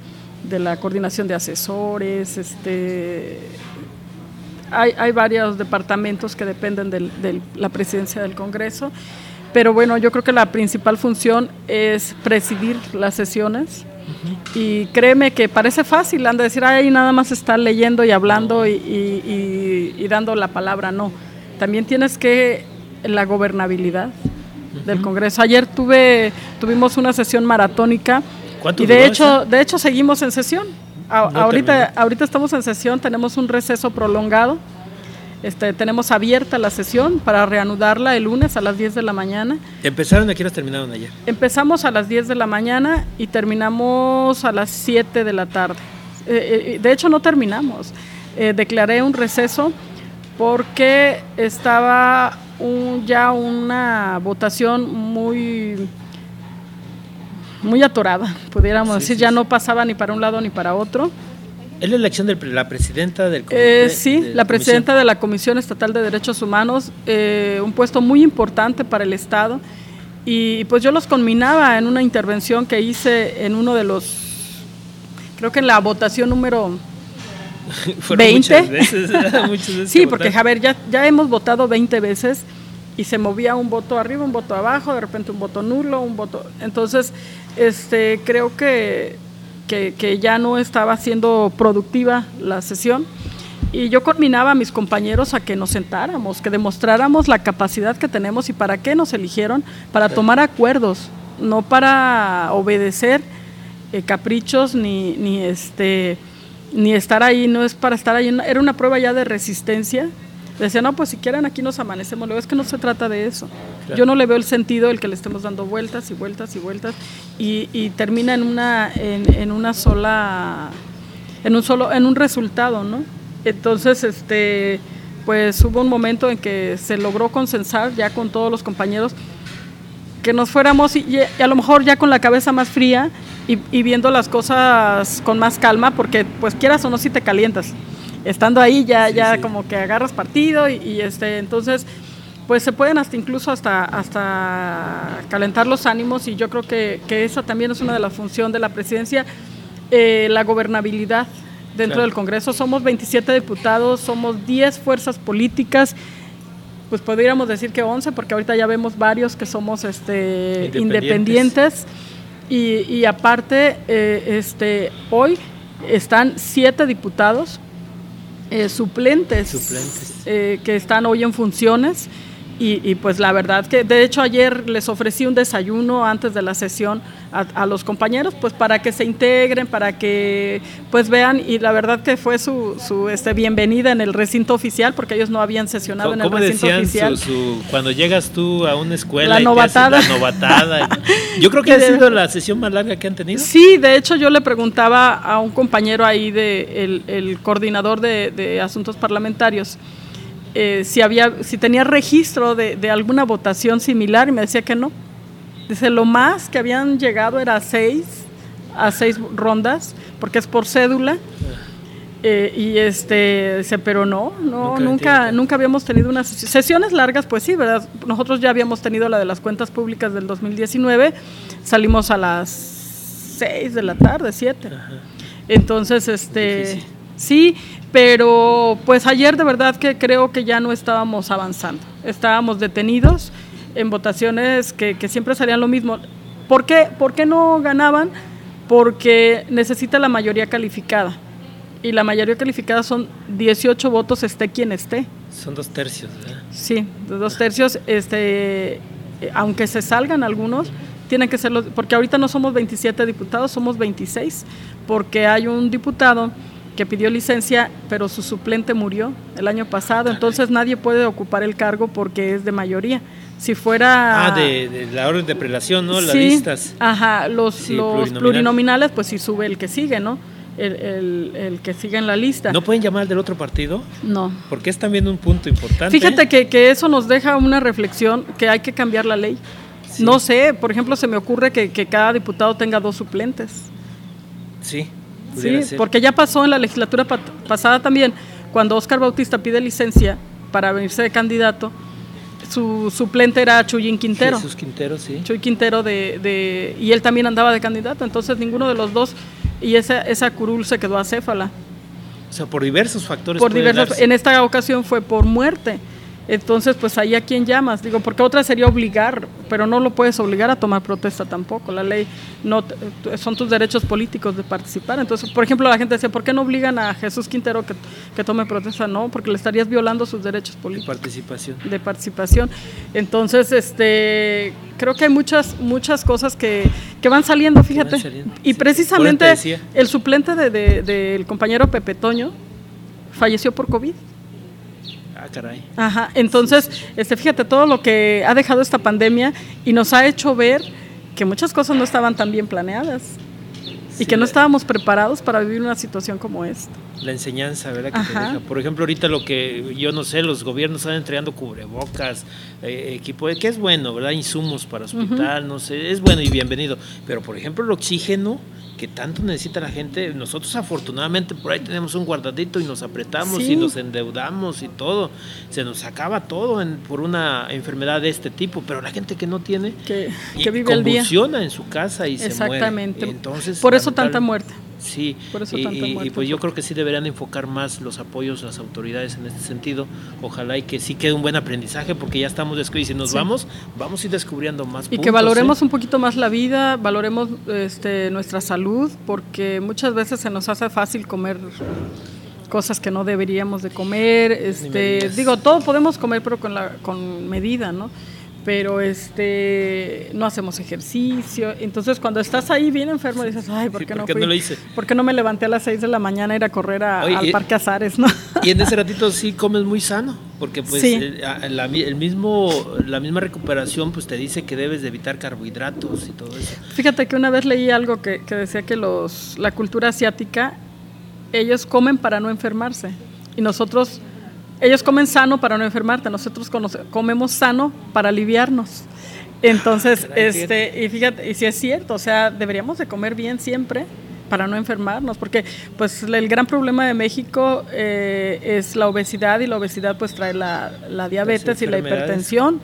de la coordinación de asesores, este hay, varios departamentos que dependen de la presidencia del Congreso, pero bueno, yo creo que la principal función es presidir las sesiones. Y créeme que parece fácil, anda a decir, ahí nada más está leyendo y hablando y, dando la palabra. No, también tienes que la gobernabilidad del Congreso. Ayer tuve, tuvimos una sesión maratónica y de hecho, de hecho seguimos en sesión ahorita, ahorita estamos en sesión, tenemos un receso prolongado. Este, tenemos abierta la sesión para reanudarla el lunes a las 10 de la mañana. ¿Empezaron aquí o terminaron ayer? Empezamos a las 10 de la mañana y terminamos a las 7 de la tarde. Eh, eh, de hecho, no terminamos. Eh, declaré un receso porque estaba ya una votación muy muy atorada, pudiéramos decir, ya no pasaba ni para un lado ni para otro. ¿Es la elección de la presidenta del comité, eh, Sí, la, presidenta de la Comisión Estatal de Derechos Humanos, eh, un puesto muy importante para el Estado. Y pues yo los conminaba en una intervención que hice en uno de los, creo que en la votación número [LAUGHS] 20. [LAUGHS] Veces, sí, porque Javier, ya, ya hemos votado 20 veces y se movía un voto arriba, un voto abajo, de repente un voto nulo, un voto... Entonces, este, creo que que, ya no estaba siendo productiva la sesión. Y yo combinaba a mis compañeros a que nos sentáramos, que demostráramos la capacidad que tenemos y para qué nos eligieron, para tomar acuerdos, no para obedecer eh, caprichos ni, ni, este, ni estar ahí, no es para estar ahí, era una prueba ya de resistencia Decía, no, pues si quieren aquí nos amanecemos. Luego es que no se trata de eso. Yo no le veo el sentido el que le estemos dando vueltas y vueltas y vueltas y, termina en una, en, una sola, en un solo, en un resultado, ¿no? Entonces, este, pues hubo un momento en que se logró consensar ya con todos los compañeros que nos fuéramos y, a lo mejor ya con la cabeza más fría y, y, viendo las cosas con más calma, porque pues quieras o no si te calientas estando ahí ya, ya como que agarras partido y, este, entonces pues se pueden hasta incluso hasta, hasta calentar los ánimos y yo creo que, esa también es una de las funciones de la presidencia, eh, la gobernabilidad dentro del Congreso. Somos 27 diputados, somos 10 fuerzas políticas, pues podríamos decir que 11, porque ahorita ya vemos varios que somos este, independientes. y, aparte, eh, este, hoy están siete diputados eh, suplentes, eh, que están hoy en funciones y, pues la verdad que de hecho ayer les ofrecí un desayuno antes de la sesión a, los compañeros pues para que se integren, para que pues vean y la verdad que fue su, su este, bienvenida en el recinto oficial porque ellos no habían sesionado en el recinto oficial. cuando llegas tú a una escuela la y novatada. la novatada. [LAUGHS] Yo creo que ha sido la sesión más larga que han tenido. Sí, de hecho yo le preguntaba a un compañero ahí de el, el coordinador de, de asuntos parlamentarios eh, si, había, si tenía registro de, de, alguna votación similar y me decía que no. Dice, lo más que habían llegado era a seis, a seis rondas, porque es por cédula. Eh, y este, dice, pero no, no, nunca, nunca, habíamos tenido unas sesiones largas, pues sí, ¿verdad? Nosotros ya habíamos tenido la de las cuentas públicas del 2019, salimos a las seis de la tarde, siete. Entonces, este, sí, pero pues ayer de verdad que creo que ya no estábamos avanzando, estábamos detenidos en votaciones que, siempre salían lo mismo. ¿Por qué? ¿Por qué no ganaban? Porque necesita la mayoría calificada. Y la mayoría calificada son 18 votos, esté quien esté. Son dos tercios, ¿verdad? Sí, dos tercios, este, aunque se salgan algunos, tienen que ser los, porque ahorita no somos 27 diputados, somos 26, porque hay un diputado que pidió licencia, pero su suplente murió el año pasado, entonces nadie puede ocupar el cargo porque es de mayoría. Si fuera... Ah, de, la orden de prelación, ¿no? Las listas. Ajá, los, los plurinominales. pues sí sube el que sigue, ¿no? El, el, que sigue en la lista. ¿No pueden llamar del otro partido? No. Porque es también un punto importante. Fíjate que, que eso nos deja una reflexión que hay que cambiar la ley. No sé, por ejemplo, se me ocurre que, que cada diputado tenga dos suplentes. Sí. Sí, porque ya pasó en la legislatura pasada también, cuando Oscar Bautista pide licencia para venirse de candidato, su suplente era Chuyín Quintero. Jesús Quintero, sí. Chuy Quintero, de, y él también andaba de candidato, entonces ninguno de los dos, y esa, esa curul se quedó acéfala. O sea, por diversos factores. Por diversos, en esta ocasión fue por muerte. Entonces, pues ahí a quién llamas, digo, porque otra sería obligar, pero no lo puedes obligar a tomar protesta tampoco. La ley no son tus derechos políticos de participar. Entonces, por ejemplo, la gente decía, ¿por qué no obligan a Jesús Quintero que, que tome protesta? No, porque le estarías violando sus derechos políticos. De participación. De participación. Entonces, este, creo que hay muchas muchas cosas que, que van saliendo, fíjate. Y precisamente el suplente del de, de, compañero Pepe Toño falleció por COVID. Ah, caray. Ajá, entonces, este, fíjate todo lo que ha dejado esta pandemia y nos ha hecho ver que muchas cosas no estaban tan bien planeadas y que no estábamos preparados para vivir una situación como esta. La enseñanza, ¿verdad? Que te deja. Por ejemplo, ahorita lo que yo no sé, los gobiernos están entregando cubrebocas, eh, equipo, que es bueno, ¿verdad? Insumos para hospital, no sé, es bueno y bienvenido. Pero, por ejemplo, el oxígeno que tanto necesita la gente. Nosotros afortunadamente por ahí tenemos un guardadito y nos apretamos y nos endeudamos y todo. Se nos acaba todo por una enfermedad de este tipo, pero la gente que no tiene, que, que vive el día. en su casa y se muere. Exactamente. Entonces, por eso tanta muerte. Sí, y, pues yo creo que sí deberían enfocar más los apoyos las autoridades en este sentido. Ojalá y que sí quede un buen aprendizaje porque ya estamos descubriendo. Y si nos vamos, vamos a ir descubriendo más. Y que valoremos ¿eh? un poquito más la vida, valoremos este, nuestra salud, porque muchas veces se nos hace fácil comer cosas que no deberíamos de comer. Este, digo, todo podemos comer, pero con, la, con medida, ¿no? Pero este no hacemos ejercicio. Entonces, cuando estás ahí bien enfermo, dices, ay, ¿por qué, no, fui? lo hice? ¿Por qué no me levanté a las 6 de la mañana a ir a correr al Parque Azares? ¿no? Y en ese [LAUGHS] ratito sí comes muy sano, porque pues eh, la, el mismo, la misma recuperación pues te dice que debes de evitar carbohidratos y todo eso. Fíjate que una vez leí algo que, que decía que los, la cultura asiática, ellos comen para no enfermarse. Y nosotros ellos comen sano para no enfermarte, nosotros comemos sano para aliviarnos. Entonces, este, y fíjate, y si es cierto, o sea, deberíamos de comer bien siempre para no enfermarnos, porque pues el gran problema de México eh, es la obesidad y la obesidad pues trae la, diabetes y la hipertensión.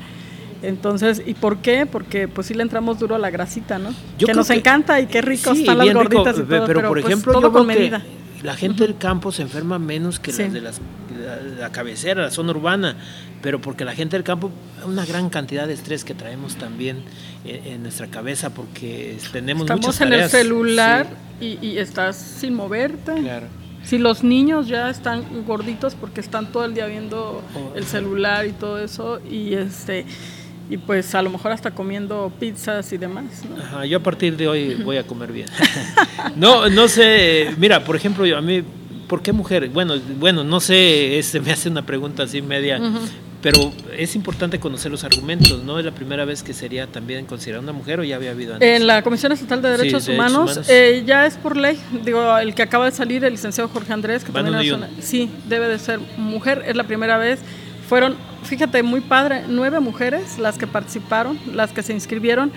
Entonces, ¿y por qué? Porque pues sí le entramos duro a la grasita, ¿no? que nos encanta y qué rico están las gorditas y todo, pero, por pues, ejemplo, todo con medida. la gente del campo se enferma menos que las de las la, cabecera, la zona urbana, pero porque la gente del campo, una gran cantidad de estrés que traemos también en, nuestra cabeza, porque tenemos Estamos muchas en el celular y, estás sin moverte. Si los niños ya están gorditos porque están todo el día viendo oh. el celular y todo eso, y este y pues a lo mejor hasta comiendo pizzas y demás. Ajá, yo a partir de hoy voy a comer bien. [LAUGHS] no, no sé, mira, por ejemplo, yo, a mí ¿por qué mujer? Bueno, bueno, no sé, este, me hace una pregunta así media, pero es importante conocer los argumentos, ¿no? Es la primera vez que sería también considerada una mujer o ya había habido antes. En la Comisión Estatal de Derechos, Humanos, eh, ya es por ley, digo, el que acaba de salir, el licenciado Jorge Andrés, que también es una, sí, debe de ser mujer, es la primera vez. Fueron, fíjate, muy padre, nueve mujeres las que participaron, las que se inscribieron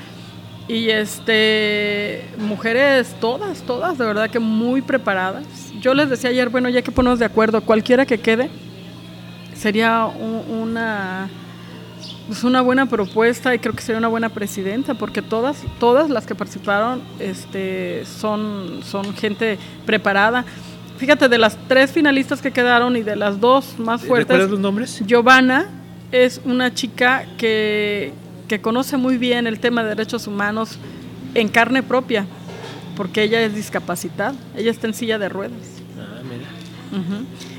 y este mujeres todas, todas, de verdad que muy preparadas yo les decía ayer, bueno, ya que ponemos de acuerdo, cualquiera que quede, sería una, pues una buena propuesta y creo que sería una buena presidenta, porque todas, todas las que participaron este, son, son gente preparada. Fíjate, de las tres finalistas que quedaron y de las dos más fuertes. ¿Recuerdas los nombres? Giovanna es una chica que, que conoce muy bien el tema de derechos humanos en carne propia porque ella es discapacitada, ella está en silla de ruedas.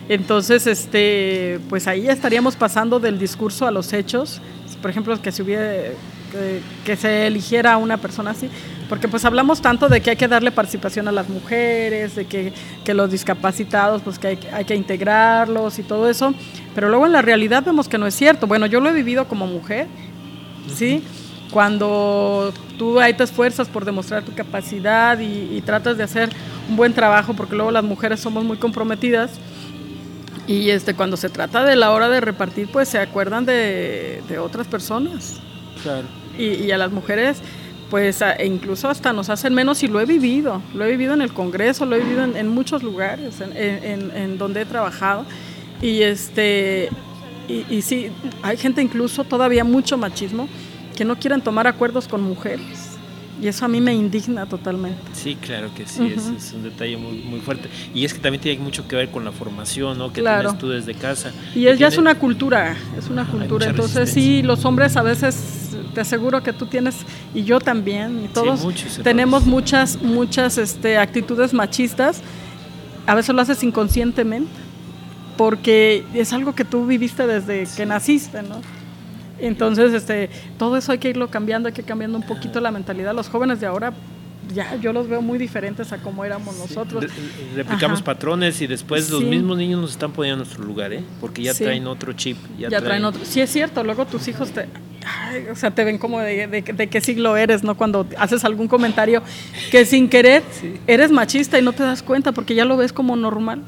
Entonces, este, pues ahí estaríamos pasando del discurso a los hechos. Por ejemplo, que se hubiera, que, se eligiera a una persona así, porque pues hablamos tanto de que hay que darle participación a las mujeres, de que, que los discapacitados, pues que hay, hay, que integrarlos y todo eso, pero luego en la realidad vemos que no es cierto. Bueno, yo lo he vivido como mujer, ¿sí? cuando tú ahí te esfuerzas por demostrar tu capacidad y, tratas de hacer un buen trabajo, porque luego las mujeres somos muy comprometidas, y este, cuando se trata de la hora de repartir, pues se acuerdan de, otras personas. Claro. Y, a las mujeres, pues e incluso hasta nos hacen menos y lo he vivido. Lo he vivido en el Congreso, lo he vivido en, muchos lugares en, donde he trabajado. Y, este, y, y sí, hay gente incluso todavía mucho machismo que no quieran tomar acuerdos con mujeres. Y eso a mí me indigna totalmente. Sí, claro que sí, es, un detalle muy, muy fuerte. Y es que también tiene mucho que ver con la formación, ¿no? Que tienes tú desde casa. Y, es, ya es una cultura, es una cultura. Entonces sí, los hombres a veces, te aseguro que tú tienes, y yo también, y todos tenemos muchas, muchas este, actitudes machistas. A veces lo haces inconscientemente, porque es algo que tú viviste desde que naciste, ¿no? Entonces, este, todo eso hay que irlo cambiando, hay que cambiando un poquito la mentalidad. Los jóvenes de ahora ya yo los veo muy diferentes a como éramos nosotros. replicamos patrones y después los mismos niños nos están poniendo en nuestro lugar, ¿eh? Porque ya traen otro chip. Ya, traen... otro. Sí, es cierto, luego tus hijos te, o sea, te ven como de, de, qué siglo eres, ¿no? Cuando haces algún comentario que sin querer eres machista y no te das cuenta porque ya lo ves como normal.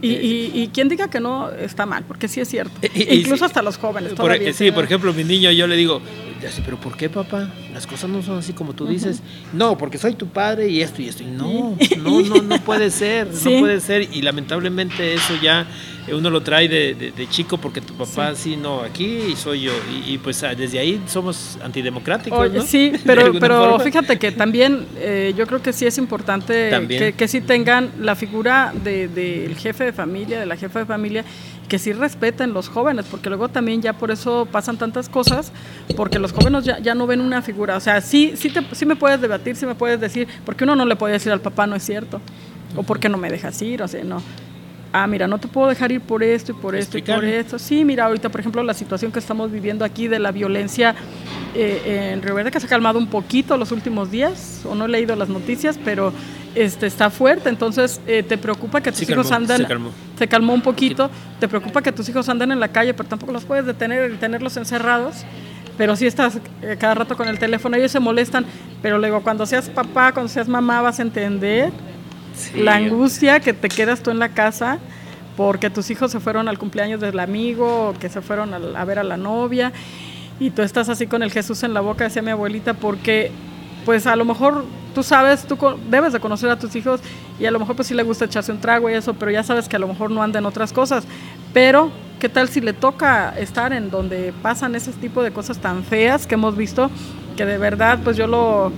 Y, y, y, quien diga que no está mal, porque sí es cierto. Incluso hasta los jóvenes. Por, sí, por ejemplo, mi niño, yo le digo, pero ¿por qué, papá? Las cosas no son así como tú dices. No, porque soy tu padre y esto y esto. Y no, no, no, no puede ser, no puede ser. Y lamentablemente eso ya uno lo trae de, chico porque tu papá sí, no, aquí soy yo. Y, pues ah, desde ahí somos antidemocráticos. ¿no? Sí, [LAUGHS] pero, pero fíjate que también eh, yo creo que sí es importante que, que sí tengan la figura del jefe de familia, de la jefa de familia, que sí respeten los jóvenes, porque luego también ya por eso pasan tantas cosas, porque los jóvenes ya, ya no ven una figura. O sea, sí, sí, te, sí me puedes debatir, sí me puedes decir, porque uno no le puede decir al papá no es cierto, o porque no me dejas ir, o sea, no ah, mira, no te puedo dejar ir por esto y por esto y por esto. Sí, mira, ahorita, por ejemplo, la situación que estamos viviendo aquí de la violencia eh, en Río Verde, que se ha calmado un poquito los últimos días, o no he leído las noticias, pero este está fuerte, entonces eh, te preocupa que tus hijos anden, se calmó. un poquito, te preocupa que tus hijos anden en la calle, pero tampoco los puedes detener y tenerlos encerrados. Pero si estás eh, cada rato con el teléfono, ellos se molestan, pero luego cuando seas papá, cuando seas mamá, vas a entender la angustia que te quedas tú en la casa porque tus hijos se fueron al cumpleaños del amigo que se fueron a, ver a la novia y tú estás así con el Jesús en la boca, decía mi abuelita, porque pues a lo mejor tú sabes, tú debes de conocer a tus hijos y a lo mejor pues sí le gusta echarse un trago y eso, pero ya sabes que a lo mejor no anda en otras cosas. Pero, ¿qué tal si le toca estar en donde pasan ese tipo de cosas tan feas que hemos visto? Que de verdad, pues yo lo,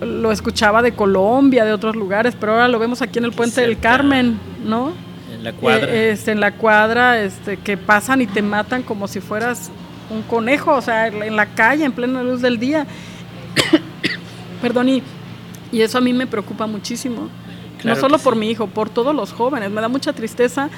lo escuchaba de Colombia, de otros lugares, pero ahora lo vemos aquí en el Puente del Carmen, ¿no? En la cuadra. Eh, este, en la cuadra, este, que pasan y te matan como si fueras un conejo, o sea, en la calle, en plena luz del día. [COUGHS] Perdón, y, y, eso a mí me preocupa muchísimo. no solo por mi hijo, por todos los jóvenes. Me da mucha tristeza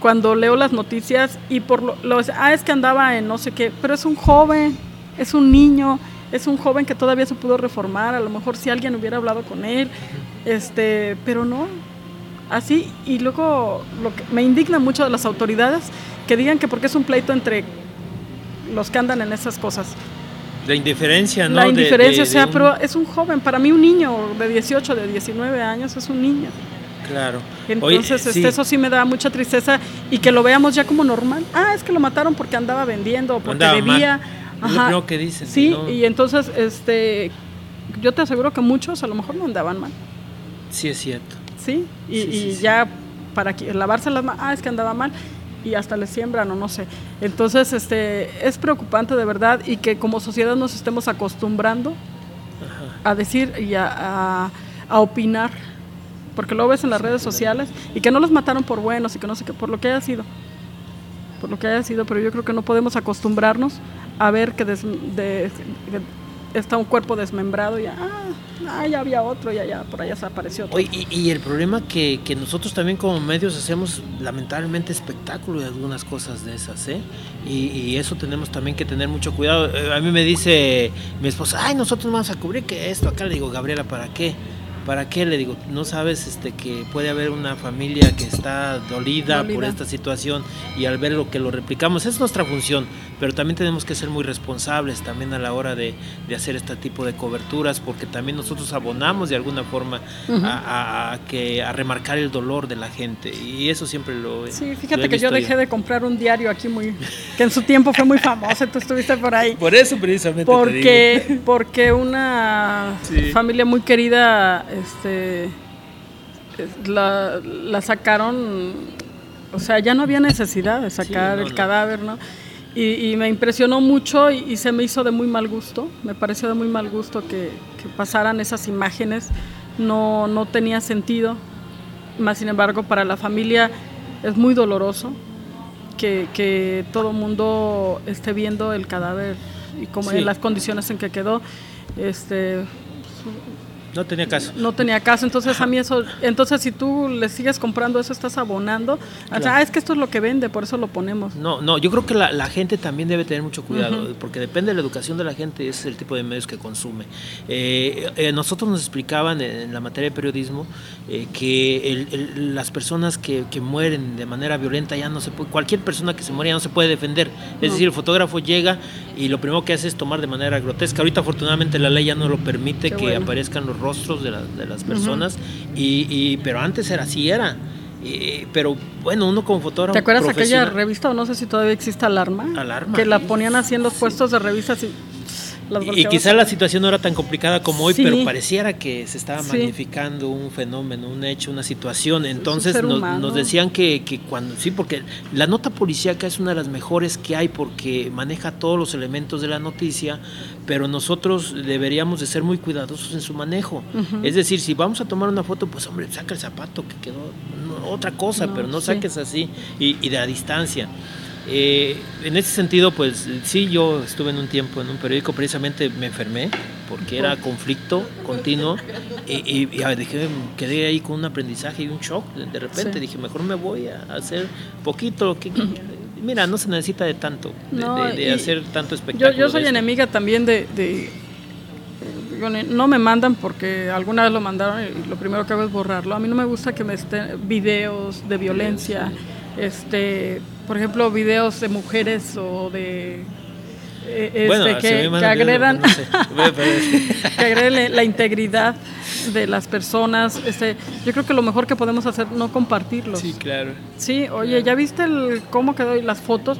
cuando leo las noticias y por lo, lo, ah, es que andaba en no sé qué, pero es un joven, es un niño, es un joven que todavía se pudo reformar, a lo mejor si alguien hubiera hablado con él, este, pero no. Así, y luego lo que me indigna mucho de las autoridades que digan que porque es un pleito entre los que andan en esas cosas. La indiferencia, ¿no? La indiferencia, o sea, pero es un joven, para mí un niño de 18, de 19 años es un niño. Claro. Entonces, este, eso sí me da mucha tristeza y que lo veamos ya como normal. Ah, es que lo mataron porque andaba vendiendo, porque debía. Ajá. que dicen. Sí, y entonces, este, yo te aseguro que muchos a lo mejor no andaban mal. Sí, es cierto. Sí, y, ya para lavarse las manos, ah, es que andaba mal y hasta le siembran o no sé. Entonces, este, es preocupante de verdad y que como sociedad nos estemos acostumbrando a decir y a, a, opinar, porque lo ves en las redes sociales y que no los mataron por buenos y que no sé qué, por lo que haya sido, por lo que haya sido, pero yo creo que no podemos acostumbrarnos a ver que, está un cuerpo desmembrado y ya, ah, ya había otro, ya, ya, por allá se apareció otro. y, el problema que, que nosotros también como medios hacemos lamentablemente espectáculo de algunas cosas de esas, ¿eh? Y, eso tenemos también que tener mucho cuidado. Eh, a mí me dice mi esposa, ay, nosotros vamos a cubrir que esto acá. Le digo, Gabriela, ¿para qué? ¿Para qué? Le digo, no sabes este, que puede haber una familia que está dolida, por esta situación y al ver lo que lo replicamos, es nuestra función, pero también tenemos que ser muy responsables también a la hora de, hacer este tipo de coberturas, porque también nosotros abonamos de alguna forma a, que, a remarcar el dolor de la gente y eso siempre lo Sí, fíjate que yo dejé de comprar un diario aquí muy, que en su tiempo fue muy famoso, tú estuviste por ahí. Por eso precisamente. Porque, porque una familia muy querida este, la, la, sacaron, o sea, ya no había necesidad de sacar el cadáver, ¿no? Y, me impresionó mucho y, se me hizo de muy mal gusto, me pareció de muy mal gusto que, pasaran esas imágenes, no, no tenía sentido, más sin embargo para la familia es muy doloroso que, que todo mundo esté viendo el cadáver y como en las condiciones en que quedó. Este, No tenía caso. No tenía caso, entonces a mí eso, entonces si tú le sigues comprando eso, estás abonando. O sea, ah, es que esto es lo que vende, por eso lo ponemos. No, no, yo creo que la, gente también debe tener mucho cuidado, porque depende de la educación de la gente, es el tipo de medios que consume. Eh, eh, nosotros nos explicaban en, la materia de periodismo eh, que las personas que, mueren de manera violenta ya no se puede, cualquier persona que se muere ya no se puede defender. Es decir, el fotógrafo llega y lo primero que hace es tomar de manera grotesca. Ahorita afortunadamente la ley ya no lo permite que aparezcan los rostros de, las personas, y, pero antes era así, era. pero bueno, uno como fotógrafo. ¿Te acuerdas aquella revista o no sé si todavía existe Alarma? Alarma. Que la ponían así en los puestos de revistas y y quizá la situación no era tan complicada como hoy, pero pareciera que se estaba magnificando un fenómeno, un hecho, una situación. Entonces nos, decían que, que, cuando, sí, porque la nota policíaca es una de las mejores que hay porque maneja todos los elementos de la noticia, pero nosotros deberíamos de ser muy cuidadosos en su manejo. Es decir, si vamos a tomar una foto, pues hombre, saca el zapato que quedó, otra cosa, pero no saques así y, y de la distancia. Eh, en ese sentido, pues sí, yo estuve en un tiempo en un periódico, precisamente me enfermé porque era conflicto continuo y, dije, quedé ahí con un aprendizaje y un shock. De repente dije, mejor me voy a hacer poquito que... [CLEARS THROAT] Mira, no se necesita de tanto, de, hacer tanto espectáculo. Yo, soy enemiga también de, no me mandan porque alguna vez lo mandaron y lo primero que hago es borrarlo. A mí no me gusta que me estén videos de violencia, este por ejemplo, videos de mujeres o de eh, este, que, agredan, [LAUGHS] que agreden la integridad de las personas. Este, yo creo que lo mejor que podemos hacer no compartirlos. Sí, claro. Sí, oye, ¿ya viste el cómo quedó las fotos?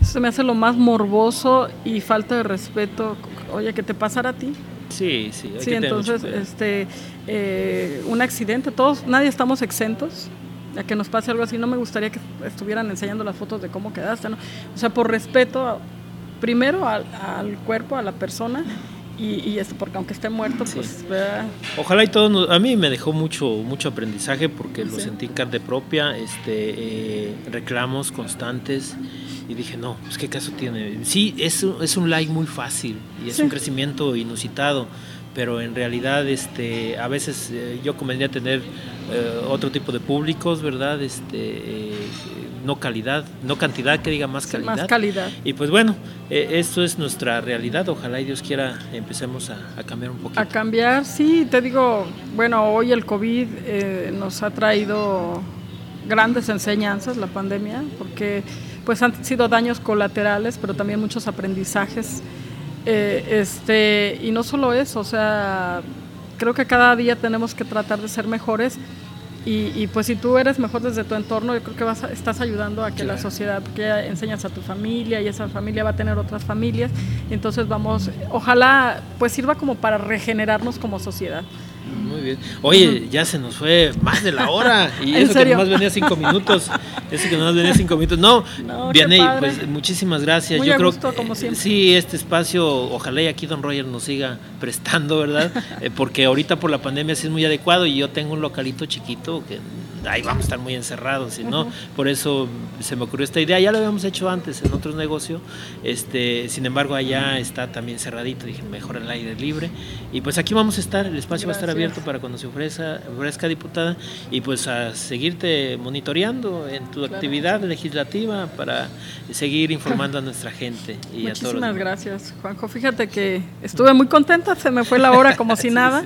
se me hace lo más morboso y falta de respeto. Oye, que te pasara a ti. Sí, sí. sí, entonces, este, eh, un accidente. Todos, nadie estamos exentos a que nos pase algo así, no me gustaría que estuvieran enseñando las fotos de cómo quedaste, ¿no? O sea, por respeto, primero al, cuerpo, a la persona, y, esto porque aunque esté muerto pues ojalá y todo a mí me dejó mucho mucho aprendizaje porque lo sentí en carne propia este eh, reclamos constantes y dije no pues qué caso tiene sí es, es un like muy fácil y es un crecimiento inusitado pero en realidad este, a veces eh, yo convendría tener eh, otro tipo de públicos, ¿verdad? Este, eh, no calidad, no cantidad, que diga más calidad. más calidad. Y pues bueno, esto es nuestra realidad, ojalá y Dios quiera empecemos a, a, cambiar un poquito. A cambiar, sí, te digo, bueno, hoy el COVID nos ha traído grandes enseñanzas, la pandemia, porque pues han sido daños colaterales, pero también muchos aprendizajes eh, este, y no solo eso, o sea, creo que cada día tenemos que tratar de ser mejores. Y, pues si tú eres mejor desde tu entorno, yo creo que vas estás ayudando a que la sociedad, porque ya enseñas a tu familia y esa familia va a tener otras familias, entonces vamos, ojalá pues sirva como para regenerarnos como sociedad. Muy bien. Oye, ya se nos fue más de la hora. [LAUGHS] Y eso que nomás venía cinco minutos. [LAUGHS] Eso que nomás venía cinco minutos. No, viene pues muchísimas gracias. Yo creo que como siempre. sí, este espacio, ojalá y aquí Don Roger nos siga prestando, ¿verdad? [LAUGHS] Eh, porque ahorita por la pandemia sí es muy adecuado y yo tengo un localito chiquito que ahí vamos a estar muy encerrados, y no, por eso se me ocurrió esta idea. Ya lo habíamos hecho antes en otros negocios, este, sin embargo allá está también cerradito, dije mejor el aire libre. Y pues aquí vamos a estar, el espacio va a estar abierto para cuando se ofrezca, ofrezca diputada y pues a seguirte monitoreando en tu actividad legislativa para seguir informando a nuestra gente. Y Muchísimas gracias, Juanjo. Fíjate que estuve muy contenta, se me fue la hora como [LAUGHS] si nada.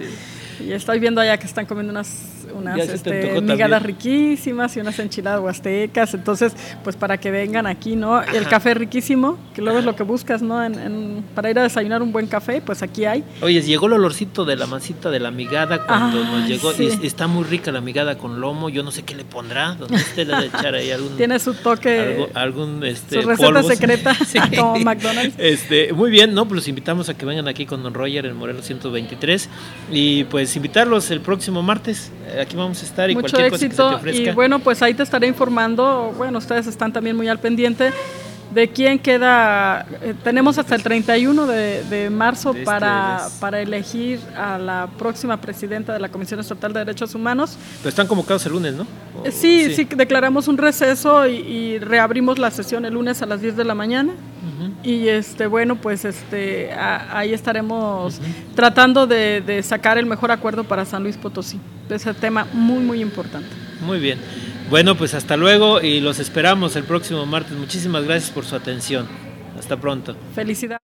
Y estoy viendo allá que están comiendo unas unas este, migadas riquísimas y unas enchiladas huastecas. Entonces, pues para que vengan aquí, ¿no? El café riquísimo, que luego es lo que buscas, ¿no? En, para ir a desayunar un buen café, pues aquí hay. Oye, llegó el olorcito de la masita de la migada cuando nos llegó. está muy rica la migada con lomo. Yo no sé qué le pondrá. ¿Dónde usted le echar ahí algún. [LAUGHS] Tiene su toque. algún este, su receta secreta, [LAUGHS] [LAUGHS] como McDonald's. Este, muy bien, ¿no? Pues los invitamos a que vengan aquí con Don Roger en Morelos 123. Y pues invitarlos el próximo martes aquí vamos a estar y Mucho cualquier éxito, cosa que se te ofrezca. Y bueno, pues ahí te estaré informando. Bueno, ustedes están también muy al pendiente de quién queda, eh, tenemos hasta el 31 de, marzo este para, para elegir a la próxima presidenta de la Comisión Estatal de Derechos Humanos. Pero están convocados el lunes, ¿no? sí, sí, declaramos un receso y, reabrimos la sesión el lunes a las 10 de la mañana. Y este, bueno, pues este, ahí estaremos tratando de, de sacar el mejor acuerdo para San Luis Potosí. Es un tema muy, muy importante. Muy bien. Bueno, pues hasta luego y los esperamos el próximo martes. Muchísimas gracias por su atención. Hasta pronto. Felicidades.